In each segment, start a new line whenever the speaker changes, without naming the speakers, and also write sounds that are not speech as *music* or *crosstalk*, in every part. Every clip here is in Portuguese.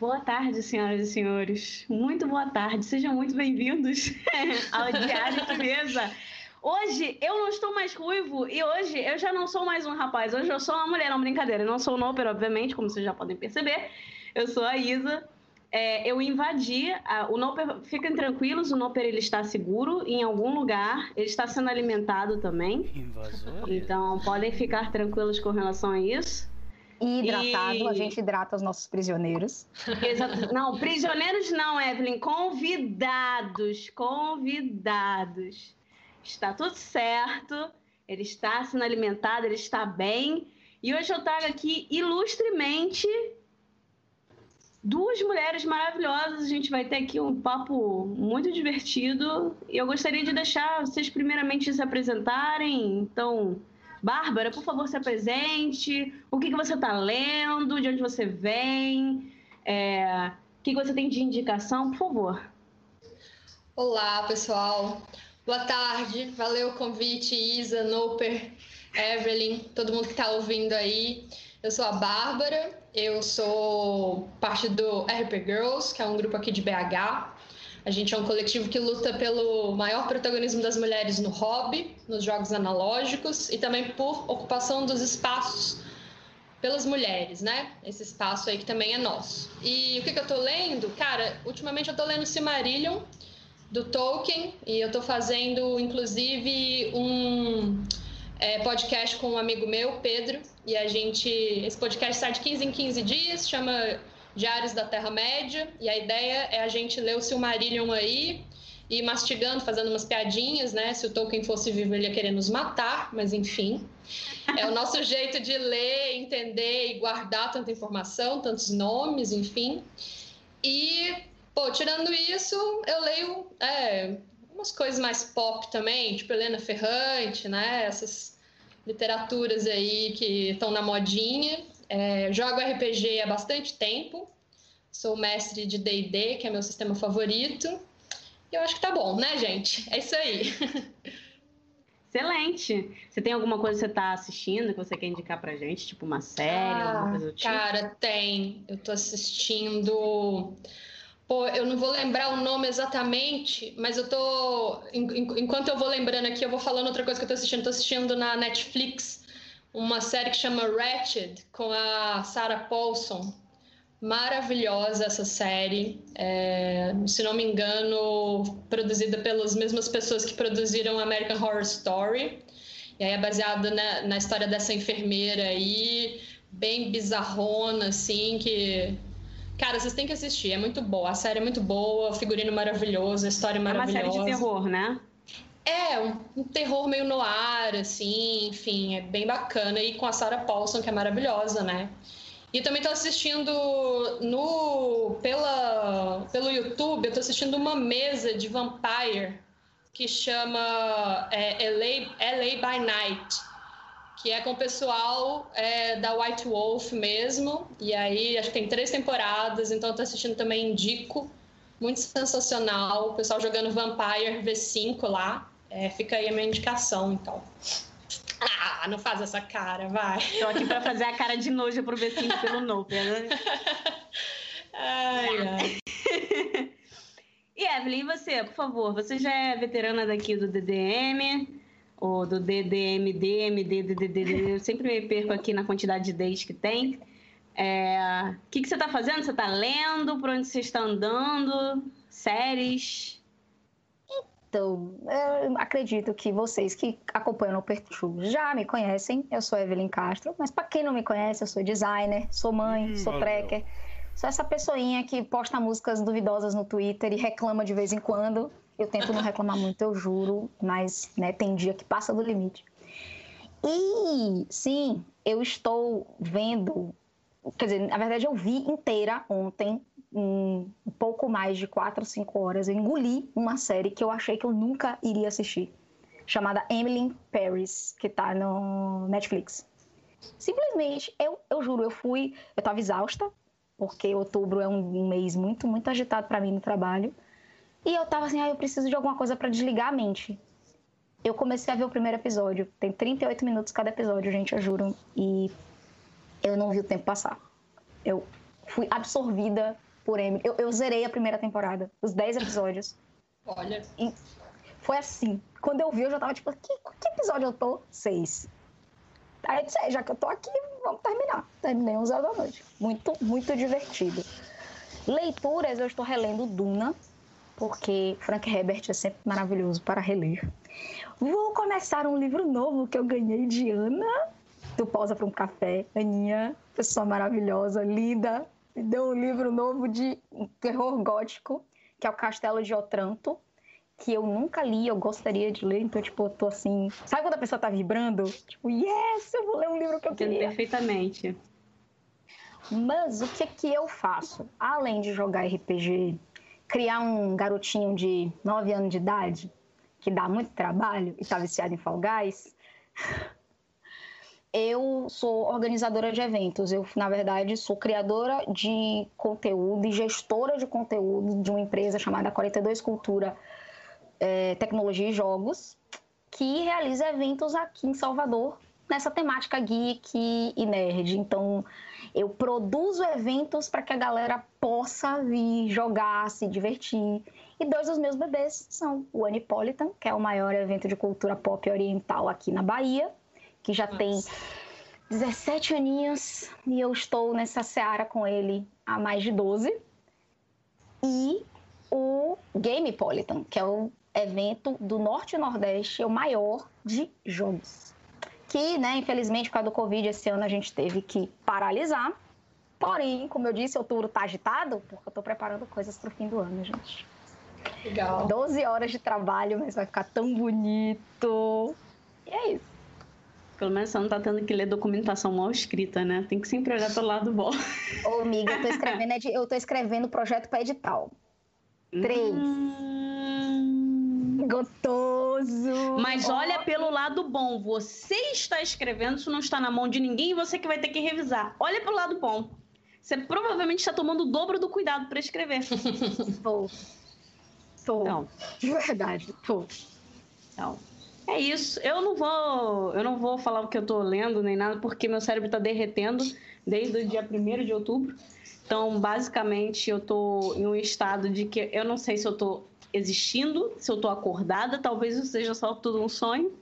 Boa tarde, senhoras e senhores. Muito boa tarde. Sejam muito bem-vindos *laughs* ao Diário de Mesa. Hoje eu não estou mais ruivo e hoje eu já não sou mais um rapaz. Hoje eu sou uma mulher, não brincadeira. Eu não sou o Noper, obviamente, como vocês já podem perceber. Eu sou a Isa. É, eu invadi. A, o Noper, fiquem tranquilos, o Noper ele está seguro em algum lugar. Ele está sendo alimentado também.
Invasor?
Então podem ficar tranquilos com relação a isso.
E hidratado, e... a gente hidrata os nossos prisioneiros.
Exato. Não, prisioneiros não, Evelyn. Convidados. Convidados. Está tudo certo. Ele está sendo alimentado, ele está bem. E hoje eu trago aqui ilustremente duas mulheres maravilhosas. A gente vai ter aqui um papo muito divertido. E eu gostaria de deixar vocês primeiramente se apresentarem. Então, Bárbara, por favor, se apresente. O que, que você está lendo? De onde você vem? É, o que, que você tem de indicação? Por favor.
Olá, pessoal. Boa tarde. Valeu o convite, Isa, Noper, Evelyn, todo mundo que está ouvindo aí. Eu sou a Bárbara, eu sou parte do RP Girls, que é um grupo aqui de BH. A gente é um coletivo que luta pelo maior protagonismo das mulheres no hobby, nos jogos analógicos e também por ocupação dos espaços pelas mulheres, né? Esse espaço aí que também é nosso. E o que, que eu tô lendo? Cara, ultimamente eu tô lendo Silmarillion do Tolkien e eu tô fazendo inclusive um é, podcast com um amigo meu, Pedro, e a gente. Esse podcast sai de 15 em 15 dias, chama Diários da Terra-média, e a ideia é a gente ler o Silmarillion aí e mastigando, fazendo umas piadinhas, né? Se o Tolkien fosse vivo, ele ia querer nos matar, mas enfim. É o nosso *laughs* jeito de ler, entender e guardar tanta informação, tantos nomes, enfim. E, pô, tirando isso, eu leio é, umas coisas mais pop também, tipo Helena Ferrante, né? Essas literaturas aí que estão na modinha. É, jogo RPG há bastante tempo. Sou mestre de D&D, que é meu sistema favorito. E eu acho que tá bom, né, gente? É isso aí.
Excelente. Você tem alguma coisa que você tá assistindo que você quer indicar pra gente? Tipo uma série, ah, alguma coisa do tipo?
Cara, tem. Eu tô assistindo... Pô, eu não vou lembrar o nome exatamente, mas eu tô... Enquanto eu vou lembrando aqui, eu vou falando outra coisa que eu tô assistindo. Tô assistindo na Netflix uma série que chama Ratched, com a Sarah Paulson. Maravilhosa essa série. É, se não me engano, produzida pelas mesmas pessoas que produziram American Horror Story. E aí é baseada na, na história dessa enfermeira aí, bem bizarrona, assim, que Cara, vocês têm que assistir, é muito boa. A série é muito boa, o figurino maravilhoso, a história maravilhosa. É
uma série de terror, né?
É, um, terror meio no ar, assim, enfim, é bem bacana. E com a Sarah Paulson, que é maravilhosa, né? E também tô assistindo no pela, pelo YouTube, eu tô assistindo uma mesa de Vampire que chama é, LA, LA by Night, que é com o pessoal é, da White Wolf mesmo. E aí, acho que tem três temporadas, então tô assistindo também, indico. Muito sensacional, o pessoal jogando Vampire V5 lá. É, fica aí a minha indicação, então. Ah, não faz essa cara, vai.
Tô aqui pra fazer a cara de nojo pro Becinho pelo novo, né? *laughs*
ai, ai. *laughs*
E Evelyn, e você, por favor? Você já é veterana daqui do DDM, ou do DDMD, MD, DDD, eu sempre me perco aqui na quantidade de Ds que tem. É... O que, que você está fazendo? Você está lendo? Por onde você está andando? Séries?
Então, eu acredito que vocês que acompanham o Pertu já me conhecem. Eu sou Evelyn Castro, mas para quem não me conhece, eu sou designer, sou mãe, hum, sou valeu. tracker. Sou essa pessoinha que posta músicas duvidosas no Twitter e reclama de vez em quando. Eu tento não reclamar muito, eu juro, mas né, tem dia que passa do limite. E sim, eu estou vendo, quer dizer, na verdade eu vi inteira ontem um, pouco mais de 4 ou 5 horas, eu engoli uma série que eu achei que eu nunca iria assistir, chamada Emily Paris, que tá no Netflix. Simplesmente, eu, eu juro, eu fui, eu tava exausta, porque outubro é um mês muito, muito agitado para mim no trabalho. E eu tava assim, ah, eu preciso de alguma coisa para desligar a mente. Eu comecei a ver o primeiro episódio. Tem 38 minutos cada episódio, gente, eu juro. E eu não vi o tempo passar. Eu fui absorvida por Emily. Eu, eu zerei a primeira temporada, os 10 episódios.
Olha.
E foi assim. Quando eu vi, eu já tava tipo, que, que episódio eu tô? Seis. Aí eu disse, é, já que eu tô aqui, vamos terminar. Terminei 11 horas da noite. Muito, muito divertido. Leituras, eu estou relendo Duna, porque Frank Herbert é sempre maravilhoso para reler. Vou começar um livro novo que eu ganhei de Ana, do Pausa para um Café. Aninha, pessoa maravilhosa, linda, me deu um livro novo de terror gótico, que é o Castelo de Otranto que eu nunca li, eu gostaria de ler, então, tipo, eu tô assim. Sabe quando a pessoa tá vibrando? Tipo, yes, eu vou ler um livro que eu Entendo queria.
perfeitamente.
Mas o que que eu faço? Além de jogar RPG, criar um garotinho de 9 anos de idade, que dá muito trabalho e tá viciado em Fall Guys, eu sou organizadora de eventos. Eu, na verdade, sou criadora de conteúdo e gestora de conteúdo de uma empresa chamada 42 Cultura é, Tecnologia e Jogos, que realiza eventos aqui em Salvador nessa temática geek e nerd. Então, eu produzo eventos para que a galera possa vir jogar, se divertir. E dois dos meus bebês são o Anipolitan, que é o maior evento de cultura pop oriental aqui na Bahia, que já Nossa. tem 17 aninhos e eu estou nessa seara com ele há mais de 12. E o Gamepolitan, que é o evento do Norte e Nordeste, é o maior de jogos. Que, né, infelizmente, por causa do Covid, esse ano a gente teve que paralisar. Porém, como eu disse, outubro tá agitado, porque eu tô preparando coisas pro fim do ano, gente.
Legal.
12 horas de trabalho, mas vai ficar tão bonito. E é isso.
Pelo menos você não tá tendo que ler documentação mal escrita, né? Tem que sempre olhar pelo lado bom.
Ô, amiga, eu tô escrevendo, eu tô escrevendo projeto para edital. Três. Hum... Gostoso.
Mas olha pelo lado bom. Você está escrevendo, isso não está na mão de ninguém e você que vai ter que revisar. Olha pelo lado bom. Você provavelmente está tomando o dobro do cuidado para escrever.
Tô. Tô. Então. De verdade, tô.
Então. É isso. Eu não vou, eu não vou falar o que eu tô lendo nem nada, porque meu cérebro tá derretendo desde o dia 1 de outubro. Então, basicamente, eu tô em um estado de que eu não sei se eu tô existindo, se eu tô acordada, talvez isso seja só tudo um sonho.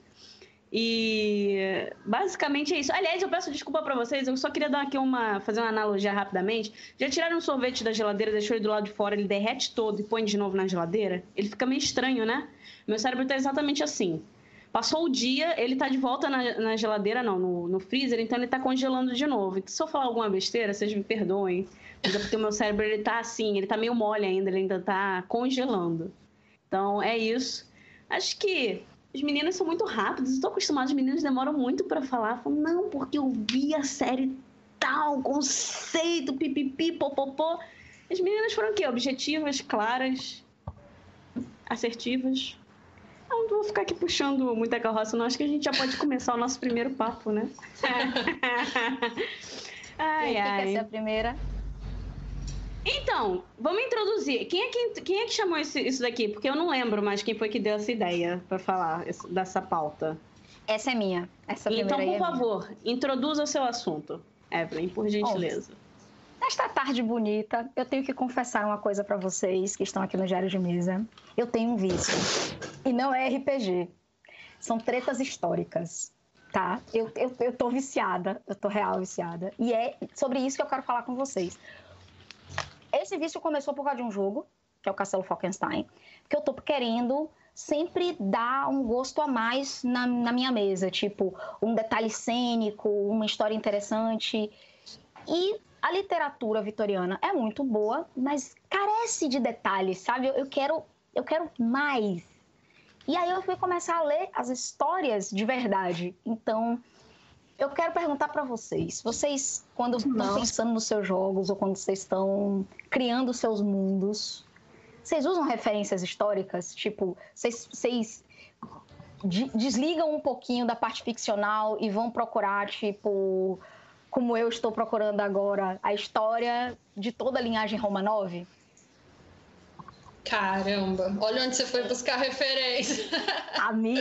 E basicamente é isso. Aliás, eu peço desculpa para vocês, eu só queria dar aqui uma fazer uma analogia rapidamente. Já tiraram um sorvete da geladeira, deixou ele do lado de fora, ele derrete todo e põe de novo na geladeira? Ele fica meio estranho, né? Meu cérebro tá exatamente assim. Passou o dia, ele tá de volta na, na geladeira, não, no, no, freezer, então ele tá congelando de novo. Então, se eu falar alguma besteira, vocês me perdoem. Mas é porque o meu cérebro, ele tá assim, ele tá meio mole ainda, ele ainda tá congelando. Então, é isso. Acho que os meninos são muito rápidos, estou acostumado, os meninos demoram muito para falar. Falam, não, porque eu vi a série tal, conceito, pipipi, popopô. As meninas foram o quê? Objetivas, claras, assertivas. Não vou ficar aqui puxando muita carroça, não. Acho que a gente já pode começar o nosso primeiro papo, né? *laughs*
ai, ai. Quer ser a primeira?
Então, vamos introduzir. Quem é que, quem é que chamou esse, isso daqui? Porque eu não lembro mais quem foi que deu essa ideia para falar dessa pauta.
Essa é minha. Essa
então, por
é
favor, minha. introduza o seu assunto, Evelyn, por gentileza.
Nesta tarde bonita, eu tenho que confessar uma coisa para vocês que estão aqui no Diário de Mesa. Eu tenho um vício. E não é RPG. São tretas históricas, tá? Eu, eu, eu tô viciada, eu tô real viciada. E é sobre isso que eu quero falar com vocês. Esse vício começou por causa de um jogo, que é o Castelo Falkenstein, que eu tô querendo sempre dar um gosto a mais na, na minha mesa, tipo um detalhe cênico, uma história interessante. E a literatura vitoriana é muito boa, mas carece de detalhes, sabe? Eu, eu quero, eu quero mais. E aí eu fui começar a ler as histórias de verdade. Então, eu quero perguntar para vocês, vocês quando estão pensando nos seus jogos ou quando vocês estão criando seus mundos, vocês usam referências históricas? Tipo, vocês, vocês desligam um pouquinho da parte ficcional e vão procurar, tipo, como eu estou procurando agora, a história de toda a linhagem Romanov?
Caramba, olha onde você foi buscar referência.
Ami...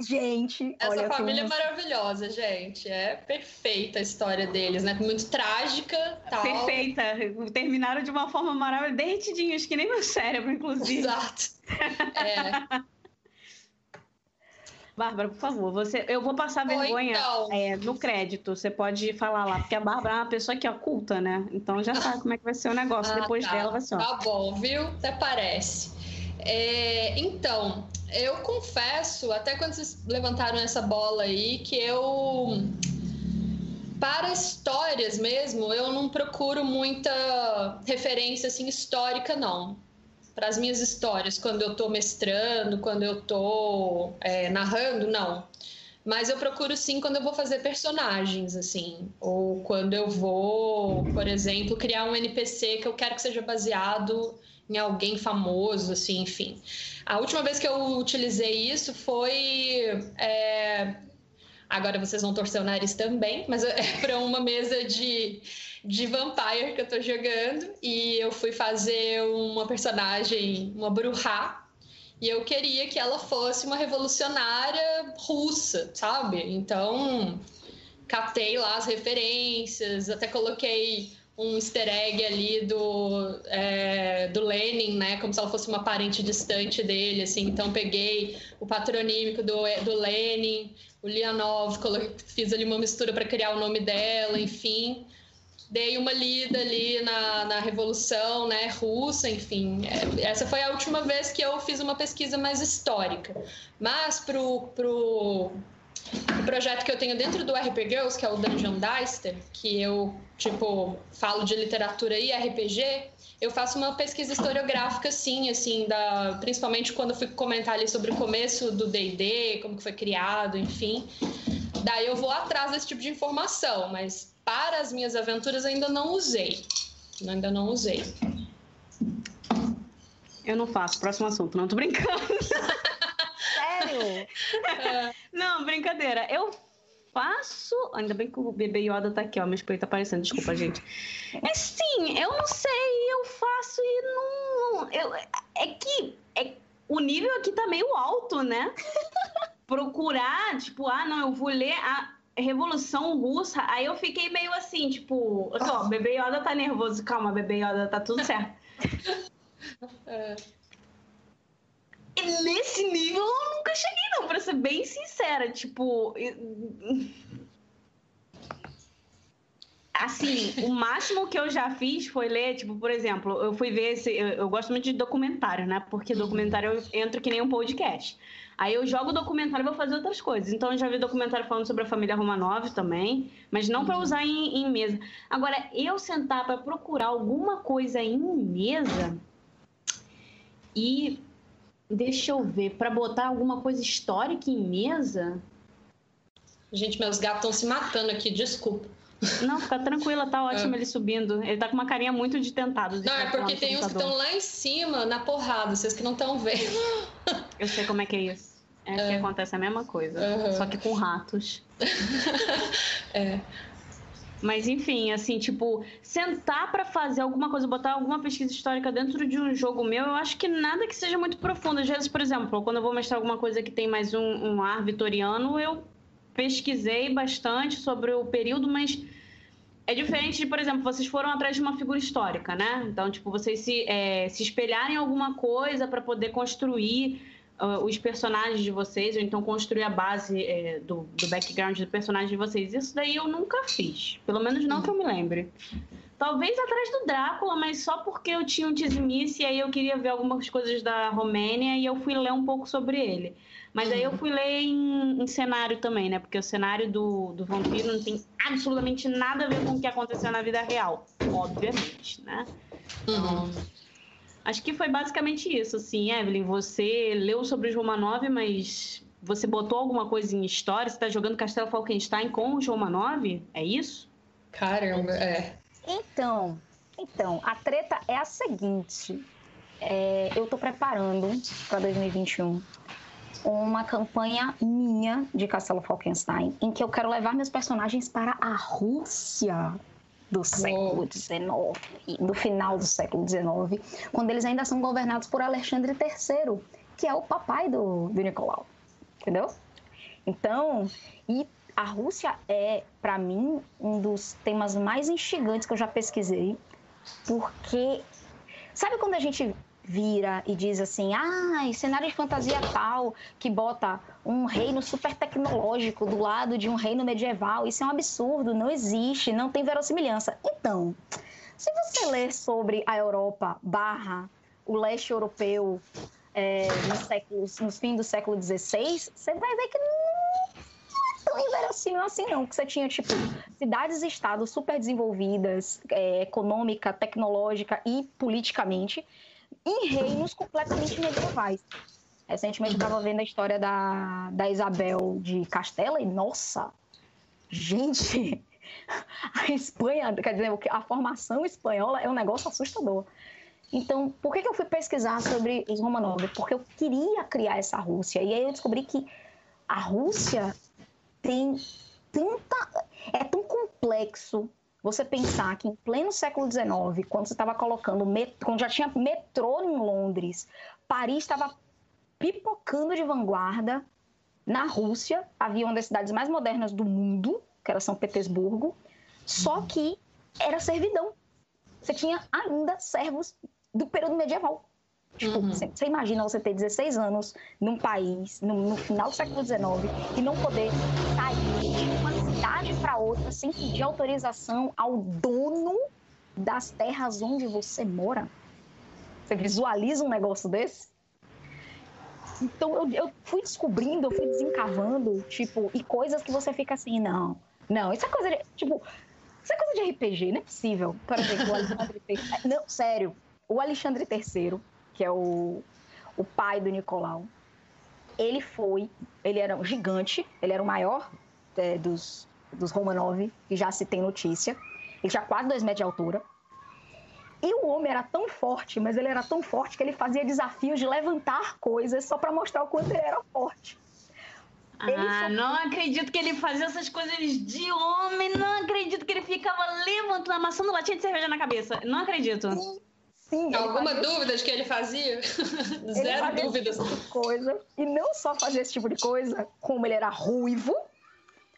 Gente,
essa
olha
família como... é maravilhosa, gente. É perfeita a história deles, né? Muito trágica. Tal.
Perfeita. Terminaram de uma forma maravilhosa, derretidinhos, que nem meu cérebro, inclusive.
Exato. É. *laughs*
Bárbara, por favor, você, eu vou passar vergonha então. é, no crédito. Você pode falar lá, porque a Bárbara é uma pessoa que oculta, né? Então já sabe como é que vai ser o negócio. Ah, Depois
tá.
dela vai ser. Ó.
Tá bom, viu? Até parece. É, então, eu confesso, até quando vocês levantaram essa bola aí, que eu. Para histórias mesmo, eu não procuro muita referência assim histórica, não para as minhas histórias, quando eu estou mestrando, quando eu estou é, narrando, não. Mas eu procuro sim quando eu vou fazer personagens, assim. Ou quando eu vou, por exemplo, criar um NPC que eu quero que seja baseado em alguém famoso, assim, enfim. A última vez que eu utilizei isso foi. É... Agora vocês vão torcer o nariz também, mas é *laughs* para uma mesa de de Vampire que eu tô jogando e eu fui fazer uma personagem, uma Bruhá, e eu queria que ela fosse uma revolucionária russa, sabe? Então, catei lá as referências, até coloquei um easter egg ali do, é, do Lenin, né? Como se ela fosse uma parente distante dele, assim. Então, peguei o patronímico do, do Lenin, o Lianov, fiz ali uma mistura para criar o nome dela, enfim dei uma lida ali na, na Revolução né, Russa, enfim. É, essa foi a última vez que eu fiz uma pesquisa mais histórica. Mas para o pro, pro projeto que eu tenho dentro do RP Girls, que é o Dungeon Dicer, que eu, tipo, falo de literatura e RPG, eu faço uma pesquisa historiográfica, sim, assim, da, principalmente quando eu fui comentar ali sobre o começo do D&D, como que foi criado, enfim. Daí eu vou atrás desse tipo de informação, mas para as minhas aventuras ainda não usei. Ainda não usei.
Eu não faço. Próximo assunto. Não tô brincando. *laughs*
Sério?
Não, brincadeira. Eu faço. Ainda bem que o bebê Yoda tá aqui, ó. Meu espelho tá aparecendo. Desculpa, gente. É sim, eu não sei. Eu faço e não. Eu... É que é... o nível aqui tá meio alto, né? *laughs* Procurar, tipo, ah, não, eu vou ler. A Revolução Russa, aí eu fiquei meio assim, tipo, ó, bebê Yoda tá nervoso, calma, bebê Yoda, tá tudo certo. *laughs* é. Nesse nível eu nunca cheguei, não, pra ser bem sincera, tipo. Assim, o máximo que eu já fiz foi ler, tipo, por exemplo, eu fui ver esse. Eu, eu gosto muito de documentário, né? Porque documentário eu entro que nem um podcast. Aí eu jogo documentário e vou fazer outras coisas. Então eu já vi documentário falando sobre a família Romanov também, mas não para usar em, em, mesa. Agora, eu sentar para procurar alguma coisa em mesa e deixa eu ver, para botar alguma coisa histórica em mesa.
Gente, meus gatos estão se matando aqui, desculpa.
Não, fica tranquila, tá ótimo é. ele subindo. Ele tá com uma carinha muito de tentado. De
não, é porque tem uns que estão lá em cima, na porrada, vocês que não estão vendo.
Eu sei como é que é isso. É, é. que acontece a mesma coisa, uhum. só que com ratos. *laughs*
é.
Mas enfim, assim, tipo, sentar para fazer alguma coisa, botar alguma pesquisa histórica dentro de um jogo meu, eu acho que nada que seja muito profundo. Às vezes, por exemplo, quando eu vou mostrar alguma coisa que tem mais um, um ar vitoriano, eu pesquisei bastante sobre o período, mas é diferente de, por exemplo, vocês foram atrás de uma figura histórica, né? Então, tipo, vocês se, é, se espelharem em alguma coisa para poder construir uh, os personagens de vocês, ou então construir a base é, do, do background do personagem de vocês. Isso daí eu nunca fiz. Pelo menos não que eu me lembre. Talvez atrás do Drácula, mas só porque eu tinha um Tizimice e aí eu queria ver algumas coisas da Romênia e eu fui ler um pouco sobre ele. Mas aí eu fui ler em, em, cenário também, né? Porque o cenário do, do vampiro não tem absolutamente nada a ver com o que aconteceu na vida real, obviamente, né? Então, uhum. acho que foi basicamente isso, assim, Evelyn. Você leu sobre os Romanov, mas você botou alguma coisa em história? Você está jogando Castelo Falkenstein com os Romanov? É isso?
Caramba, é.
Então, então, a treta é a seguinte. É, eu estou preparando para 2021 uma campanha minha de Castelo Falkenstein, em que eu quero levar meus personagens para a Rússia. do século XIX, do final do século XIX, quando eles ainda são governados por Alexandre III, que é o papai do, do Nicolau, entendeu? Então, e a Rússia é, para mim, um dos temas mais instigantes que eu já pesquisei, porque sabe quando a gente vira e diz assim, ah, cenário de fantasia tal, que bota um reino super tecnológico do lado de um reino medieval, isso é um absurdo, não existe, não tem verossimilhança. Então, se você ler sobre a Europa barra o leste europeu é, séculos, nos fins do século XVI, você vai ver que não é tão inverossímil assim não, que você tinha, tipo, cidades-estados super desenvolvidas, é, econômica, tecnológica e politicamente, em reinos completamente medievais. Recentemente eu estava vendo a história da, da Isabel de Castela e, nossa, gente, *laughs* a Espanha, quer dizer, a formação espanhola é um negócio assustador. Então, por que, que eu fui pesquisar sobre os Romanov? Porque eu queria criar essa Rússia. E aí eu descobri que a Rússia tem tanta. É tão complexo você pensar que em pleno século XIX, quando você estava colocando, quando já tinha metrô em Londres, Paris estava pipocando de vanguarda. Na Rússia, havia uma das cidades mais modernas do mundo, que era São Petersburgo, só que era servidão. Você tinha ainda servos do período medieval. Tipo, uhum. você, imagina você ter 16 anos num país, no, no, final do século XIX, e não poder sair de uma cidade para outra sem pedir autorização ao dono das terras onde você mora? Você visualiza um negócio desse? Então eu, eu fui descobrindo, eu fui desencavando, tipo, e coisas que você fica assim, não, não, isso é coisa de. Tipo, isso é coisa de RPG, não é possível. Por exemplo, o Alexandre III. *laughs* Não, sério, o Alexandre III que é o, o pai do Nicolau, ele foi, ele era um gigante, ele era o maior é, dos, dos Romanov, que já se tem notícia. Ele tinha quase dois metros de altura. E o homem era tão forte, mas ele era tão forte que ele fazia desafios de levantar coisas só para mostrar o quanto ele era forte.
ah, não acredito que ele fazia essas coisas de homem, não acredito que ele ficava levantando, amassando latinha de cerveja na cabeça. Não acredito.
Sim. Sim, Alguma dúvida de que ele fazia? Zero
fazia
dúvidas.
Esse tipo de coisa. E não só fazia esse tipo de coisa, como ele era ruivo,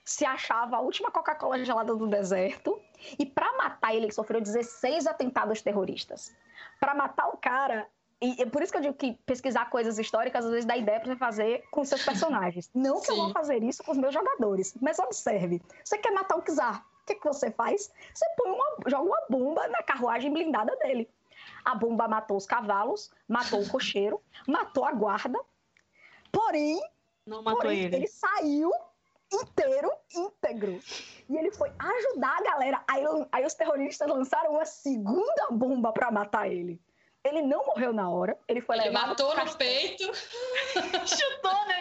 se achava a última Coca-Cola gelada do deserto. E para matar ele, ele sofreu 16 atentados terroristas. Para matar o cara, e é por isso que eu digo que pesquisar coisas históricas às vezes dá ideia para você fazer com seus personagens. Não que Sim. eu vou fazer isso com os meus jogadores, mas observe. Você quer matar o Czar, o que, que você faz? Você põe uma, joga uma bomba na carruagem blindada dele. A bomba matou os cavalos, matou o cocheiro, matou a guarda. Porém,
não matou
porém,
ele.
ele saiu inteiro, íntegro. E ele foi ajudar a galera. Aí, aí os terroristas lançaram uma segunda bomba para matar ele. Ele não morreu na hora, ele foi
ele
levado.
matou no peito. *laughs*
Chutou, né?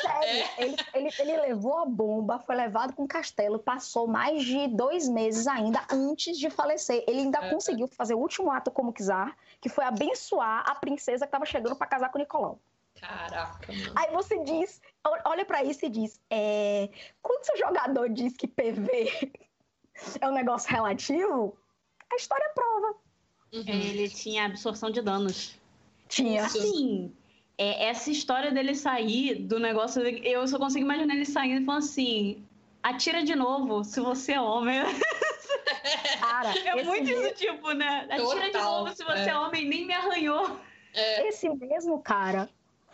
Sério, é. ele, ele, ele levou a bomba, foi levado com o castelo, passou mais de dois meses ainda antes de falecer. Ele ainda é. conseguiu fazer o último ato como czar, que foi abençoar a princesa que estava chegando para casar com o Nicolau.
Caraca, mano.
Aí você diz, olha para isso e diz: é, quando seu jogador diz que PV *laughs* é um negócio relativo, a história prova.
Uhum. Ele tinha absorção de danos.
Tinha.
Assim, é, essa história dele sair do negócio, eu só consigo imaginar ele saindo e falando assim: atira de novo, se você é homem. *laughs* Cara, é muito mesmo... isso, tipo, né? Atira Total, de novo se você é. é homem, nem me arranhou.
É. Esse mesmo cara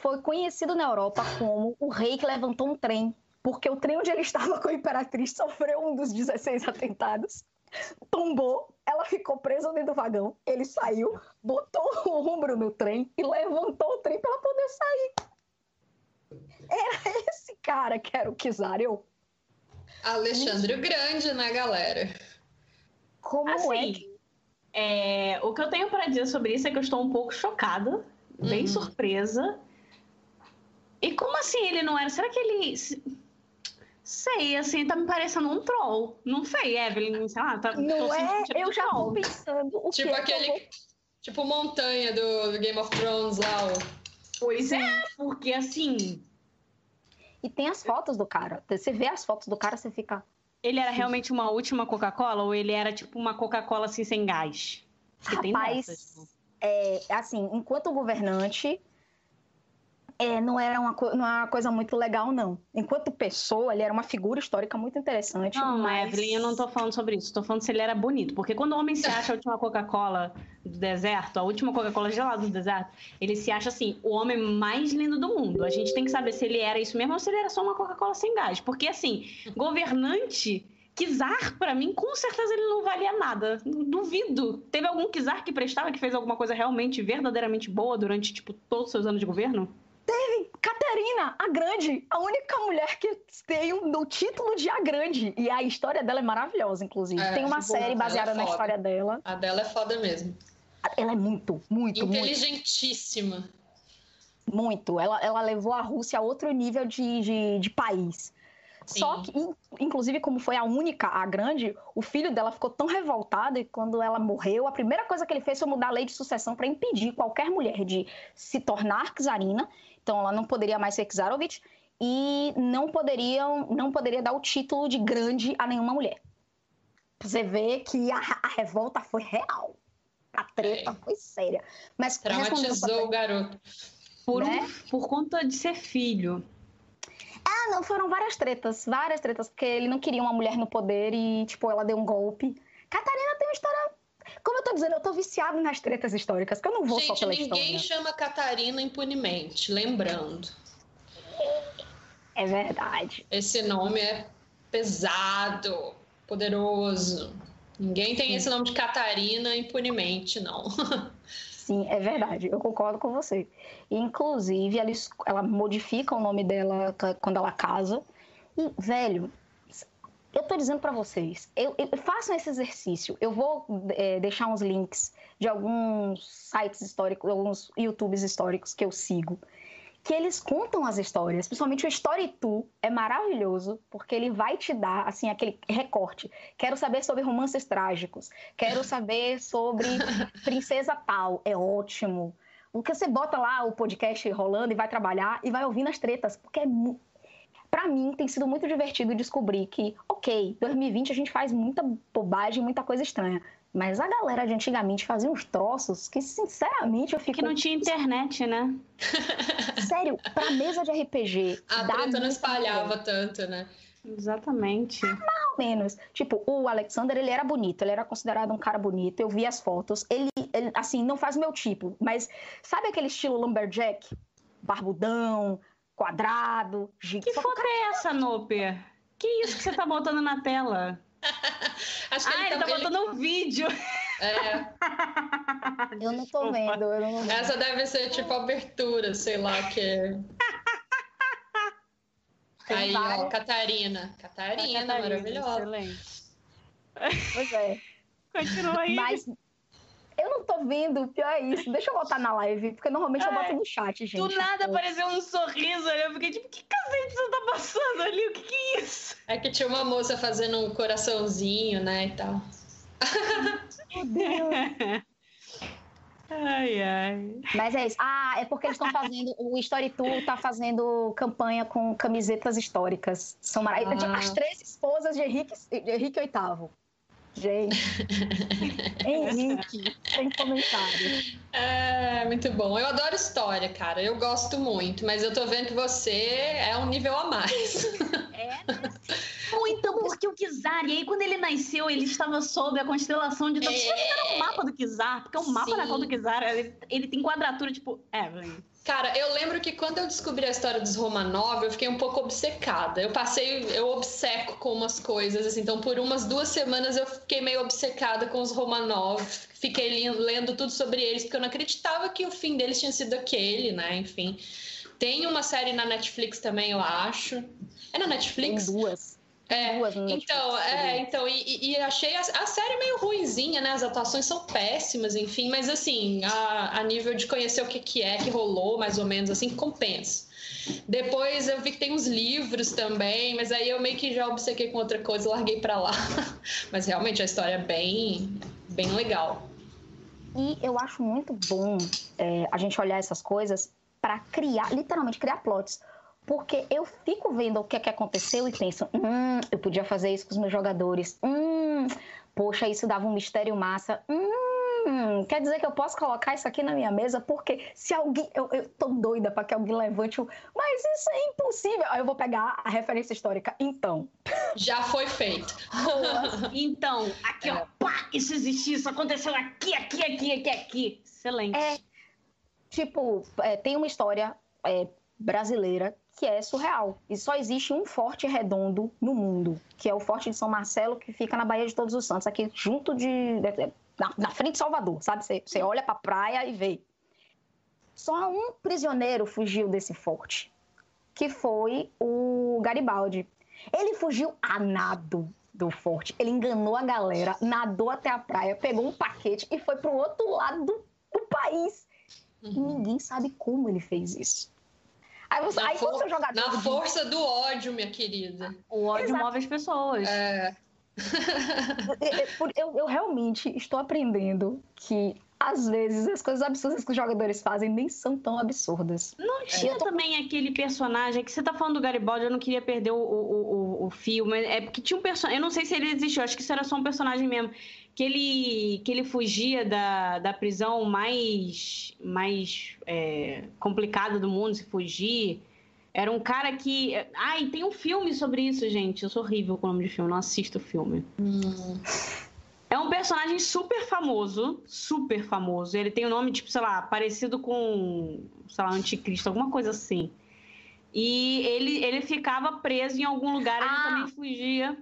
foi conhecido na Europa como o rei que levantou um trem, porque o trem onde ele estava com a imperatriz sofreu um dos 16 atentados tombou, ela ficou presa dentro do vagão. Ele saiu, botou o ombro no trem e levantou o trem para ela poder sair. Era esse cara que era o Kizario.
Alexandre o Grande, né, galera?
Como assim, é, que... é O que eu tenho para dizer sobre isso é que eu estou um pouco chocada, bem uhum. surpresa. E como assim ele não era? Será que ele Sei, assim, tá me parecendo um troll. Não sei, Evelyn, sei lá, tá.
Não é? Eu já tô pensando o
Tipo
que
aquele. Vou... Tipo montanha do, Game of Thrones lá.
Pois Sim. é, porque assim.
E tem as fotos do cara. Você vê as fotos do cara, você fica.
Ele era realmente uma última Coca-Cola ou ele era tipo uma Coca-Cola assim sem gás?
Porque Rapaz, tipo. é, assim, enquanto governante, é, não, era uma, não era uma coisa muito legal, não. Enquanto pessoa, ele era uma figura histórica muito interessante.
Não, mas... Evelyn, eu não tô falando sobre isso. Tô falando se ele era bonito. Porque quando o homem se acha a última Coca-Cola do deserto, a última Coca-Cola gelada do deserto, ele se acha, assim, o homem mais lindo do mundo. A gente tem que saber se ele era isso mesmo ou se ele era só uma Coca-Cola sem gás. Porque, assim, governante... Kizar, para mim, com certeza ele não valia nada. Duvido. Teve algum Kizar que prestava, que fez alguma coisa realmente, verdadeiramente boa durante, tipo, todos os seus anos de governo?
Teve Caterina, a Grande, a única mulher que tem o título de a Grande. E a história dela é maravilhosa, inclusive. É, tem uma série boa. baseada é na história dela.
A dela é foda mesmo.
Ela é muito, muito,
Inteligentíssima.
Muito. muito. Ela, ela levou a Rússia a outro nível de, de, de país. Sim. Só que, inclusive, como foi a única, a grande, o filho dela ficou tão revoltado e quando ela morreu, a primeira coisa que ele fez foi mudar a lei de sucessão para impedir qualquer mulher de se tornar czarina então ela não poderia mais ser Czarovich e não poderiam, não poderia dar o título de grande a nenhuma mulher. Você vê que a, a revolta foi real. A treta é. foi séria. Mas
traumatizou o garoto.
Por, né? um, por conta de ser filho.
Ah, não, foram várias tretas, várias tretas, porque ele não queria uma mulher no poder e, tipo, ela deu um golpe. Catarina tem uma história como eu tô dizendo, eu tô viciado nas tretas históricas, que eu não vou
Gente,
só pela
história. ninguém chama Catarina impunemente, lembrando.
É verdade.
Esse nome é pesado, poderoso. Ninguém tem Sim. esse nome de Catarina impunemente, não. *laughs*
Sim, é verdade. Eu concordo com você. Inclusive, ela, ela modifica o nome dela quando ela casa. E, velho, eu estou dizendo para vocês, eu, eu, façam esse exercício. Eu vou é, deixar uns links de alguns sites históricos, alguns YouTubes históricos que eu sigo, que eles contam as histórias. Principalmente o Story Tu é maravilhoso, porque ele vai te dar, assim, aquele recorte. Quero saber sobre romances trágicos. Quero saber sobre *laughs* Princesa Tal. É ótimo. O que você bota lá o podcast rolando e vai trabalhar e vai ouvindo as tretas, porque é para mim tem sido muito divertido descobrir que, ok, 2020 a gente faz muita bobagem, muita coisa estranha. Mas a galera de antigamente fazia uns troços que, sinceramente, eu fico.
Que não tinha internet, né? *laughs*
Sério, pra mesa de RPG.
A treta não espalhava tanto, né?
Exatamente.
mais ou menos. Tipo, o Alexander, ele era bonito, ele era considerado um cara bonito. Eu vi as fotos. Ele, ele assim, não faz o meu tipo, mas sabe aquele estilo lumberjack? Barbudão, quadrado,
gigante. Que foto é essa, Noper? Que isso que você tá botando na tela? *laughs*
Acho que
ah, ele,
ele
tá, ele... botando um vídeo.
É. *laughs*
Eu não tô vendo, eu não vendo.
Essa deve ser tipo abertura, sei lá, *laughs* que é. Aí, ó, Catarina. Catarina, Catarina maravilhosa. Excelente.
Pois é.
Continua aí.
Mas eu não tô vendo, pior é isso. Deixa eu voltar na live, porque normalmente é. eu boto no chat, gente.
Do nada apareceu um sorriso ali. Eu fiquei tipo, que cacete você tá passando ali? O que que é isso?
É que tinha uma moça fazendo um coraçãozinho, né, e tal.
Meu Deus. *laughs*
Ai, ai.
Mas é isso. Ah, é porque eles estão fazendo. O Story Tour tá fazendo campanha com camisetas históricas. São maravilhosas. Ah. As três esposas de Henrique, de Henrique VIII. Gente. *laughs* Henrique, sem comentário.
É, muito bom. Eu adoro história, cara. Eu gosto muito, mas eu tô vendo que você é um nível a mais.
É, muito, porque o Kizar, e aí quando ele nasceu, ele estava sob a constelação de. É... Você o mapa do Kizar, porque o mapa Sim. na qual do Kizar, ele, ele tem quadratura tipo Evelyn.
Cara, eu lembro que quando eu descobri a história dos Romanov, eu fiquei um pouco obcecada. Eu passei, eu obceco com umas coisas, assim. Então, por umas duas semanas eu fiquei meio obcecada com os Romanov. Fiquei lendo tudo sobre eles, porque eu não acreditava que o fim deles tinha sido aquele, né? Enfim. Tem uma série na Netflix também, eu acho. É na Netflix?
Tem duas.
É, então, é, então e, e achei a, a, série meio ruinzinha, né? As atuações são péssimas, enfim, mas assim, a, a nível de conhecer o que, que é que rolou, mais ou menos, assim, compensa. Depois eu vi que tem uns livros também, mas aí eu meio que já obcequei com outra coisa, larguei para lá. *laughs* mas realmente a história é bem, bem legal.
E eu acho muito bom é, a gente olhar essas coisas para criar, literalmente criar plots Porque eu fico vendo o que, é que aconteceu e penso, hum, eu podia fazer isso com os meus jogadores. Hum, poxa, isso dava um mistério massa. Hum, quer dizer que eu posso colocar isso aqui na minha mesa? Porque se alguém. Eu, eu tô doida para que alguém levante o. Mas isso é impossível. Aí eu vou pegar a referência histórica. Então.
Já foi feito.
então, aqui, é. ó. Pá, isso existiu, isso aconteceu aqui, aqui, aqui, aqui, aqui. Excelente.
É, tipo, é, tem uma história é, brasileira que é surreal. E só existe um forte redondo no mundo, que é o Forte de São Marcelo, que fica na Baía de Todos os Santos, aqui junto de. na, na frente de Salvador, sabe? Você, você olha pra praia e vê. Só um prisioneiro fugiu desse forte, que foi o Garibaldi. Ele fugiu a nado do forte. Ele enganou a galera, nadou até a praia, pegou um paquete e foi pro outro lado do, do país. Uhum. E ninguém sabe como ele fez isso.
Aí, você, na aí for, você jogador. Na de... força do ódio, minha querida.
O ódio Exato. move as pessoas.
É.
eu, eu realmente estou aprendendo que às vezes as coisas absurdas que os jogadores fazem nem são tão absurdas.
Não tinha tô... também aquele personagem que você tá falando do Garibaldi, eu não queria perder o, o, o, o filme. É porque tinha um personagem. Eu não sei se ele existiu, acho que isso era só um personagem mesmo que ele, que ele fugia da, da prisão mais, mais é, complicada do mundo, se fugir. Era um cara que. Ai, tem um filme sobre isso, gente. Eu sou horrível com o nome de filme, não assisto o filme. Hum. É um personagem super famoso, super famoso. Ele tem um nome, tipo, sei lá, parecido com, sei lá, Anticristo, alguma coisa assim. E ele, ele ficava preso em algum lugar, ah. ele também fugia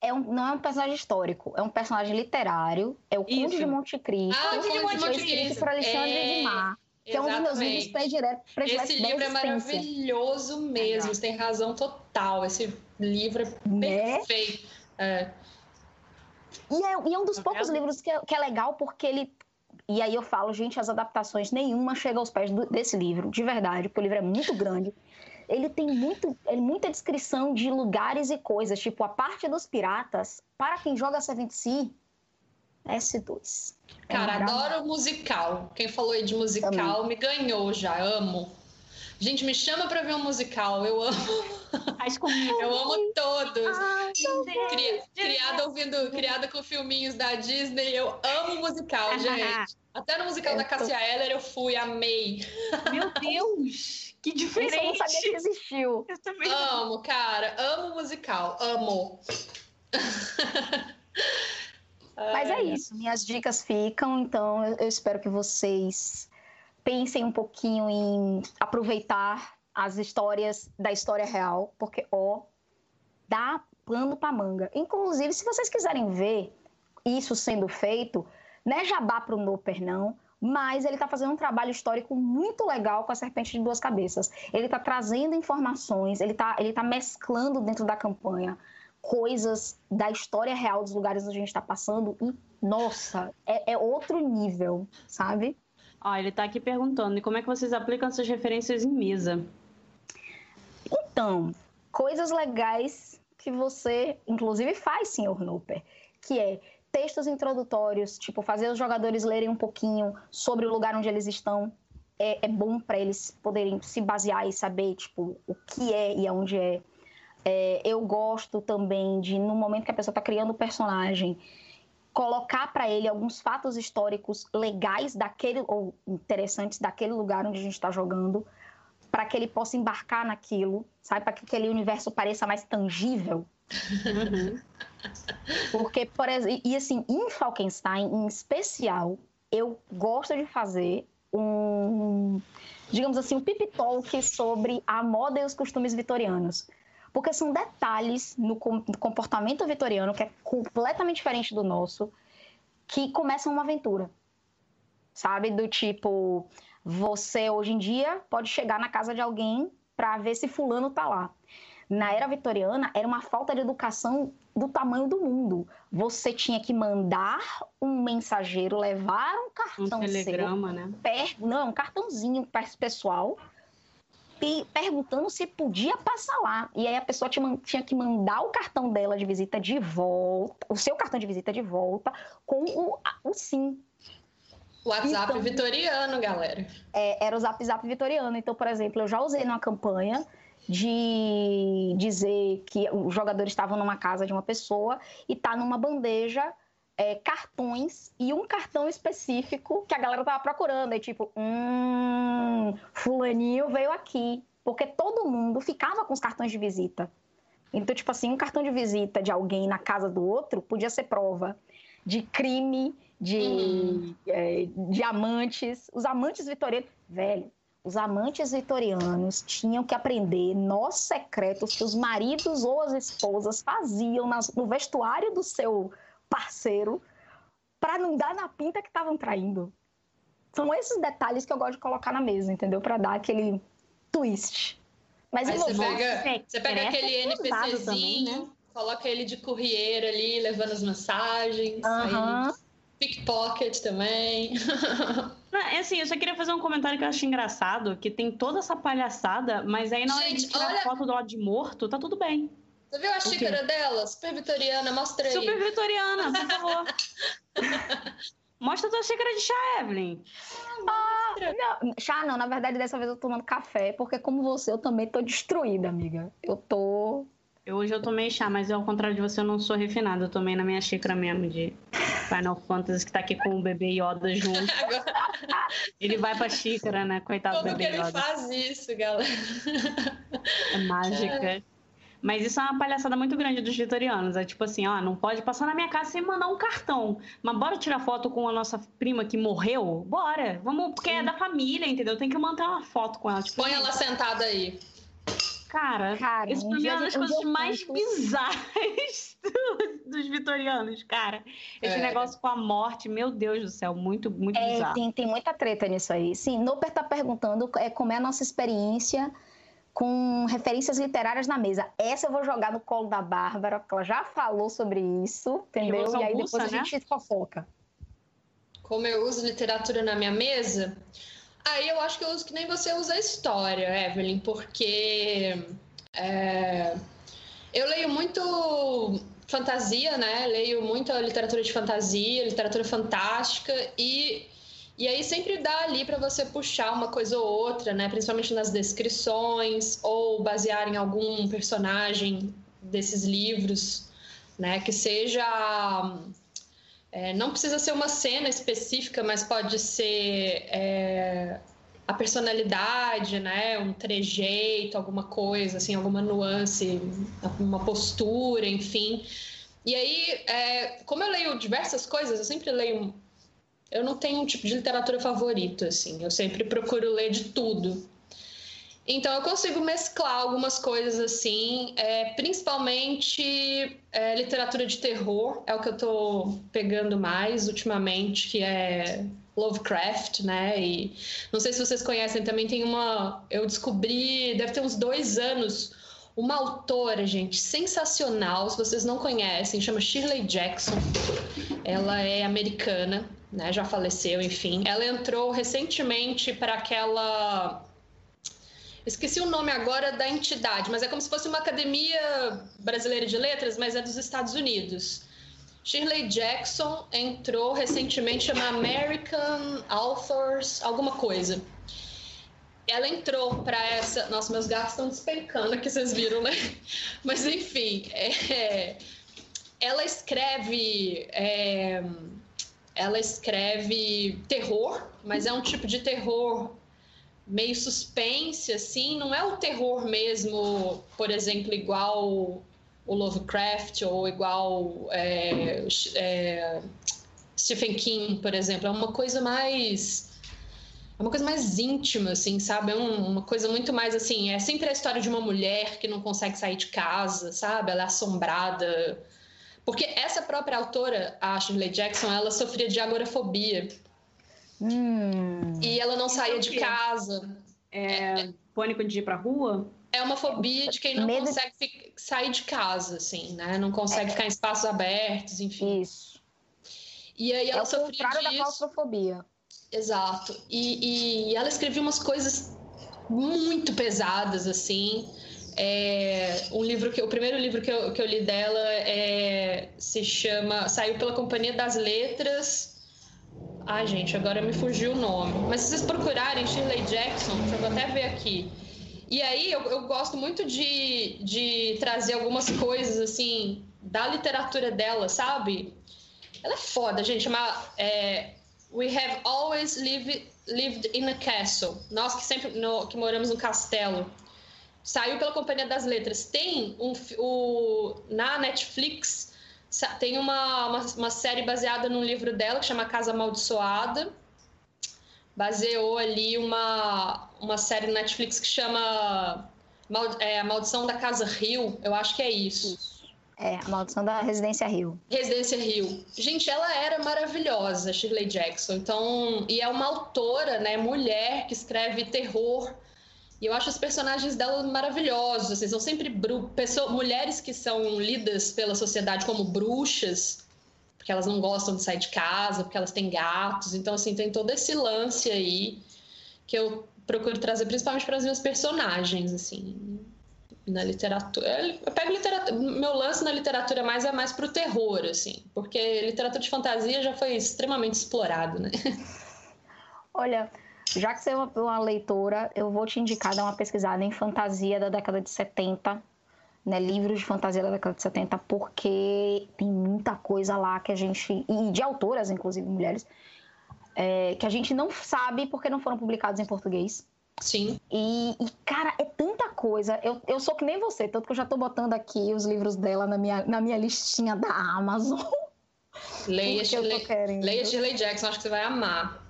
é um, não é um personagem histórico, é um personagem literário, é o Conde de Monte Cristo,
ah,
que
de Monte
escrito por Alexandre é... de Mar, que Exatamente. é um dos meus livros prediletos.
Esse livro é maravilhoso mesmo, você tem razão total, esse livro é né? perfeito. É.
E, é, e é um dos tá poucos livros que é, que é legal porque ele e aí eu falo, gente, as adaptações nenhuma chega aos pés do, desse livro, de verdade, porque o livro é muito grande ele tem muito, é muita descrição de lugares e coisas, tipo a parte dos piratas, para quem joga Seven Sea, S2.
É Cara, adoro musical. Quem falou aí de musical Também. me ganhou já, amo. Gente, me chama pra ver um musical, eu amo.
Faz comigo.
Eu amo todos. Ai, Cri... criada ouvindo, criada com filminhos da Disney, eu amo musical, *laughs* gente. Até no musical eu da Cassia tô... Eller eu fui, amei.
Meu Deus! Que diferente. eu
não sabia que existiu. *laughs*
Eu também amo, cara. Amo musical. Amo. *laughs*
Mas é isso. Minhas dicas ficam. Então, eu espero que vocês pensem um pouquinho em aproveitar as histórias da história real, porque, ó, dá pano pra manga. Inclusive, se vocês quiserem ver isso sendo feito, não é jabá pro Noper, não mas ele está fazendo um trabalho histórico muito legal com a Serpente de Duas Cabeças. Ele está trazendo informações, ele está ele tá mesclando dentro da campanha coisas da história real dos lugares onde a gente está passando e, nossa, é, é, outro nível, sabe?
Ó, ele está aqui perguntando, e como é que vocês aplicam essas referências em mesa?
Então, coisas legais que você, inclusive, faz, senhor Noper, que é textos introdutórios, tipo, fazer os jogadores lerem um pouquinho sobre o lugar onde eles estão, é, é bom para eles poderem se basear e saber, tipo, o que é e aonde é. é eu gosto também de, no momento que a pessoa está criando o personagem, colocar para ele alguns fatos históricos legais daquele ou interessantes daquele lugar onde a gente está jogando, para que ele possa embarcar naquilo, sabe, para que aquele universo pareça mais tangível. Uhum. *laughs* Porque, por exemplo, e assim, em Falkenstein, em especial, eu gosto de fazer um, digamos assim, um pip talk sobre a moda e os costumes vitorianos. Porque são detalhes no comportamento vitoriano que é completamente diferente do nosso, que começam uma aventura. Sabe? Do tipo, você hoje em dia pode chegar na casa de alguém para ver se fulano tá lá na era vitoriana era uma falta de educação do tamanho do mundo. Você tinha que mandar um mensageiro levar um cartão
um telegrama, seu, né?
Per, não, um cartãozinho pessoal perguntando se podia passar lá. E aí a pessoa tinha, tinha que mandar o cartão dela de visita de volta, o seu cartão de visita de volta com o, o sim.
WhatsApp então, vitoriano, galera.
É, era o Zap Zap vitoriano. Então, por exemplo, eu já usei numa campanha de dizer que os jogadores estavam numa casa de uma pessoa e tá numa bandeja é, cartões e um cartão específico que a galera tava procurando. É tipo, hum, fulaninho veio aqui. Porque todo mundo ficava com os cartões de visita. Então, tipo assim, um cartão de visita de alguém na casa do outro podia ser prova de crime, de uhum. é, diamantes. Os amantes vitorianos. Velho, os amantes vitorianos tinham que aprender nós secretos que os maridos ou as esposas faziam nas, no vestuário do seu parceiro para não dar na pinta que estavam traindo. São esses detalhes que eu gosto de colocar na mesa, entendeu? Para dar aquele twist.
Mas Aí você pega, você pega aquele NPCzinho, também, né? coloca ele de courrier ali, levando as mensagens. Uhum. Pickpocket também. *laughs*
É assim, eu só queria fazer um comentário que eu acho engraçado, que tem toda essa palhaçada, mas aí na hora Gente, de tirar olha... foto do lado de morto, tá tudo bem.
Você viu a xícara dela? Super vitoriana, mostra aí.
Super vitoriana, por favor. *laughs* Mostra a tua xícara de chá, Evelyn.
Ah, não, chá não, na verdade dessa vez eu tô tomando café, porque como você, eu também tô destruída, amiga. Eu tô.
Eu, hoje eu tomei chá, mas ao contrário de você, eu não sou refinada. Eu tomei na minha xícara mesmo de Final Fantasy, que tá aqui com o bebê Yoda junto. *laughs* ele vai pra xícara, né? Coitado
Como
do bebê
Yoda. Como que ele faz isso, galera?
É mágica. É. Mas isso é uma palhaçada muito grande dos vitorianos. É tipo assim, ó, não pode passar na minha casa sem mandar um cartão. Mas bora tirar foto com a nossa prima que morreu? Bora. Vamos, porque Sim. é da família, entendeu? Tem que manter uma foto com ela. Tipo,
Põe ela sentada aí.
Cara, cara isso pra mim é uma das coisas mais *laughs* bizarras dos vitorianos, cara. Esse é. negócio com a morte, meu Deus do céu, muito, muito é, bizarro.
Tem, tem muita treta nisso aí. Sim, Noper tá perguntando é, como é a nossa experiência com referências literárias na mesa. Essa eu vou jogar no colo da Bárbara, porque ela já falou sobre isso, entendeu? E aí depois né? a gente fofoca.
Como eu uso literatura na minha mesa? Aí eu acho que eu uso que nem você usa a história, Evelyn, porque é, eu leio muito fantasia, né? Leio muita literatura de fantasia, literatura fantástica e e aí sempre dá ali para você puxar uma coisa ou outra, né? Principalmente nas descrições ou basear em algum personagem desses livros, né? Que seja é, não precisa ser uma cena específica, mas pode ser é, a personalidade, né? Um trejeito, alguma coisa, assim, alguma nuance, uma postura, enfim. E aí, é, como eu leio diversas coisas, eu sempre leio eu não tenho um tipo de literatura favorito, assim. Eu sempre procuro ler de tudo. Então eu consigo mesclar algumas coisas assim, é, principalmente é, literatura de terror, é o que eu tô pegando mais ultimamente, que é Lovecraft, né? E não sei se vocês conhecem, também tem uma. Eu descobri, deve ter uns dois anos, uma autora, gente, sensacional. Se vocês não conhecem, chama Shirley Jackson. Ela é americana né, já faleceu, enfim. Ela entrou recentemente para aquela. Esqueci o nome agora da entidade, mas é como se fosse uma academia brasileira de letras, mas é dos Estados Unidos. Shirley Jackson entrou recentemente, chama American Authors, alguma coisa. Ela entrou para essa. Nossa, meus gatos estão despencando aqui, vocês viram, né? *laughs* Mas enfim, é... ela escreve. É ela escreve terror, mas é um tipo de terror meio suspense, assim, não é o terror mesmo, por exemplo, igual o Lovecraft ou igual é, é, Stephen King, por exemplo, é uma coisa mais é uma coisa mais íntima, assim, sabe? É um, uma coisa muito mais assim. É sempre a história de uma mulher que não consegue sair de casa, sabe? Ela é assombrada porque essa própria autora, a Shirley Jackson, ela sofria de agorafobia. Hum. E ela não saía de casa.
É, é, pânico de ir pra rua?
É uma fobia de quem não Medo... consegue sair de casa, assim, né? Não consegue é. ficar em espaços abertos, enfim.
Isso.
E aí ela
é o
sofria
disso. da claustrofobia.
Exato. E, e ela escrevia umas coisas muito pesadas, assim. É, um livro que o primeiro livro que eu, que eu li dela é, se chama saiu pela Companhia das Letras. Ai, gente, agora me fugiu o nome. Mas se vocês procurarem Shirley Jackson, deixa eu até ver aqui. E aí eu, eu gosto muito de, de trazer algumas coisas assim da literatura dela, sabe? Ela é foda, gente. Chama é, We Have Always Lived, lived in a Castle. Nós que sempre no, que moramos no castelo. Saiu pela Companhia das Letras. Tem um o, na Netflix tem uma, uma, uma série baseada num livro dela que chama Casa Amaldiçoada baseou ali uma, uma série no Netflix que chama Mal, é, A Maldição da Casa Rio, eu acho que é isso.
É, A Maldição da Residência Rio.
Residência Rio. Gente, ela era maravilhosa, Shirley Jackson. Então, e é uma autora, né, mulher que escreve terror. E eu acho os personagens dela maravilhosos. Assim, são sempre pessoas, mulheres que são lidas pela sociedade como bruxas porque elas não gostam de sair de casa, porque elas têm gatos. Então, assim, tem todo esse lance aí que eu procuro trazer principalmente para as minhas personagens, assim, na literatura. Eu pego literatura, meu lance na literatura mais é mais pro terror, assim, porque literatura de fantasia já foi extremamente explorado, né?
Olha, já que você é uma, uma leitora, eu vou te indicar dar uma pesquisada em fantasia da década de 70 né, livros de fantasia da década de 70, porque tem muita coisa lá que a gente. E de autoras, inclusive mulheres, é, que a gente não sabe porque não foram publicados em português.
Sim.
E, e, cara, é tanta coisa. Eu, eu sou que nem você, tanto que eu já tô botando aqui os livros dela na minha, na minha listinha da Amazon.
Leia Shirley, leia Shirley Jackson, acho que você vai amar.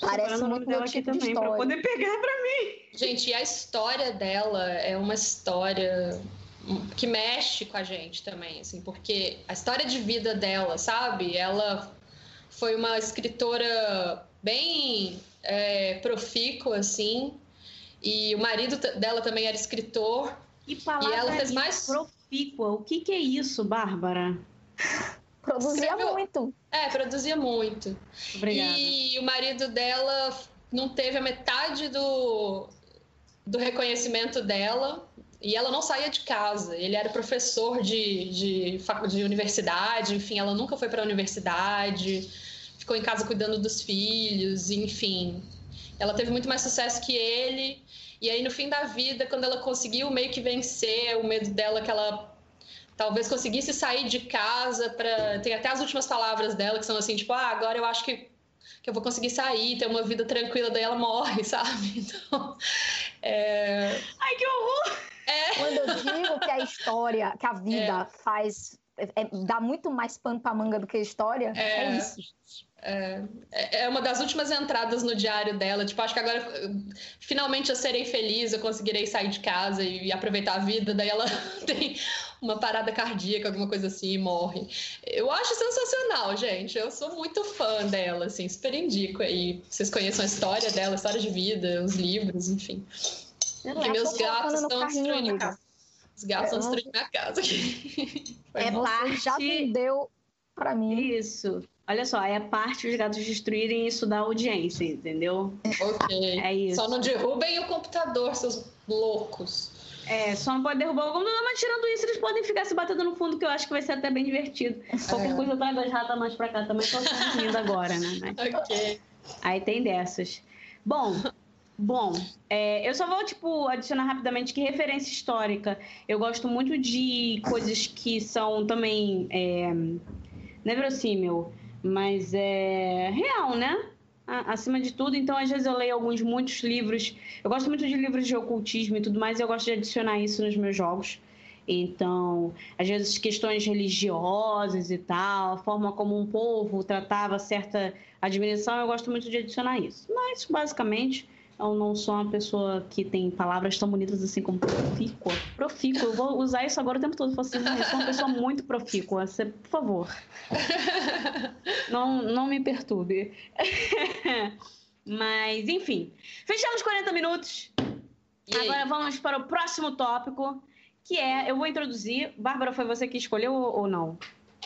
Parece muito meu tipo de história. Pra poder pegar pra mim.
Gente, e a história dela é uma história que mexe com a gente também, assim, porque a história de vida dela, sabe? Ela foi uma escritora bem é, profícua, assim, e o marido dela também era escritor.
E, e ela fez mais profícua. O que, que é isso, Bárbara? *laughs*
Produzia Escreveu... muito.
É, produzia muito.
Obrigada.
E o marido dela não teve a metade do, do reconhecimento dela e ela não saía de casa. Ele era professor de, de, de universidade, enfim, ela nunca foi para a universidade, ficou em casa cuidando dos filhos, enfim. Ela teve muito mais sucesso que ele. E aí, no fim da vida, quando ela conseguiu meio que vencer o medo dela, que ela talvez conseguisse sair de casa para tem até as últimas palavras dela que são assim tipo ah agora eu acho que que eu vou conseguir sair, ter uma vida tranquila, daí ela morre, *laughs* sabe? Então, é...
Ai, que horror!
É. Quando eu digo que a história, que a vida é. faz. É, dá muito mais pano pra manga do que a história, é, é isso.
É, é uma das últimas entradas no diário dela. Tipo, acho que agora finalmente eu serei feliz, eu conseguirei sair de casa e, aproveitar a vida. Daí ela *laughs* tem uma parada cardíaca, alguma coisa assim, e morre. Eu acho sensacional, gente. Eu sou muito fã dela, assim, super indico aí. Vocês conheçam a história dela, a história de vida, os livros, enfim. E meus gatos estão destruindo a casa. Os gatos estão destruindo minha casa aqui. *laughs*
É parte... já vendeu para mim.
Isso. Olha só, é parte os gatos destruírem isso da audiência, entendeu?
Ok. É isso. Só não derrubem o computador, seus loucos.
É, só não pode derrubar o computador, mas tirando isso, eles podem ficar se batendo no fundo, que eu acho que vai ser até bem divertido. Qualquer é. coisa eu trago as ratas mais pra cá também, tô *laughs* rindo agora, né?
ok.
Aí tem dessas. Bom, Bom, é, eu só vou, tipo, adicionar rapidamente que referência histórica. Eu gosto muito de coisas que são também. É, não é verossímil, mas é real, né? Acima de tudo, então às vezes eu leio alguns, muitos livros. Eu gosto muito de livros de ocultismo e tudo mais, e eu gosto de adicionar isso nos meus jogos. Então, às vezes questões religiosas e tal, a forma como um povo tratava certa admiração, eu gosto muito de adicionar isso. Mas, basicamente, eu não sou uma pessoa que tem palavras tão bonitas assim como profícua. Profícua, eu vou usar isso agora o tempo todo. Eu, assim, eu sou uma pessoa muito profícua. Você, por favor. *laughs* Não, não me perturbe. *laughs* Mas, enfim. Fechamos 40 minutos. Agora vamos para o próximo tópico, que é. Eu vou introduzir. Bárbara, foi você que escolheu ou não?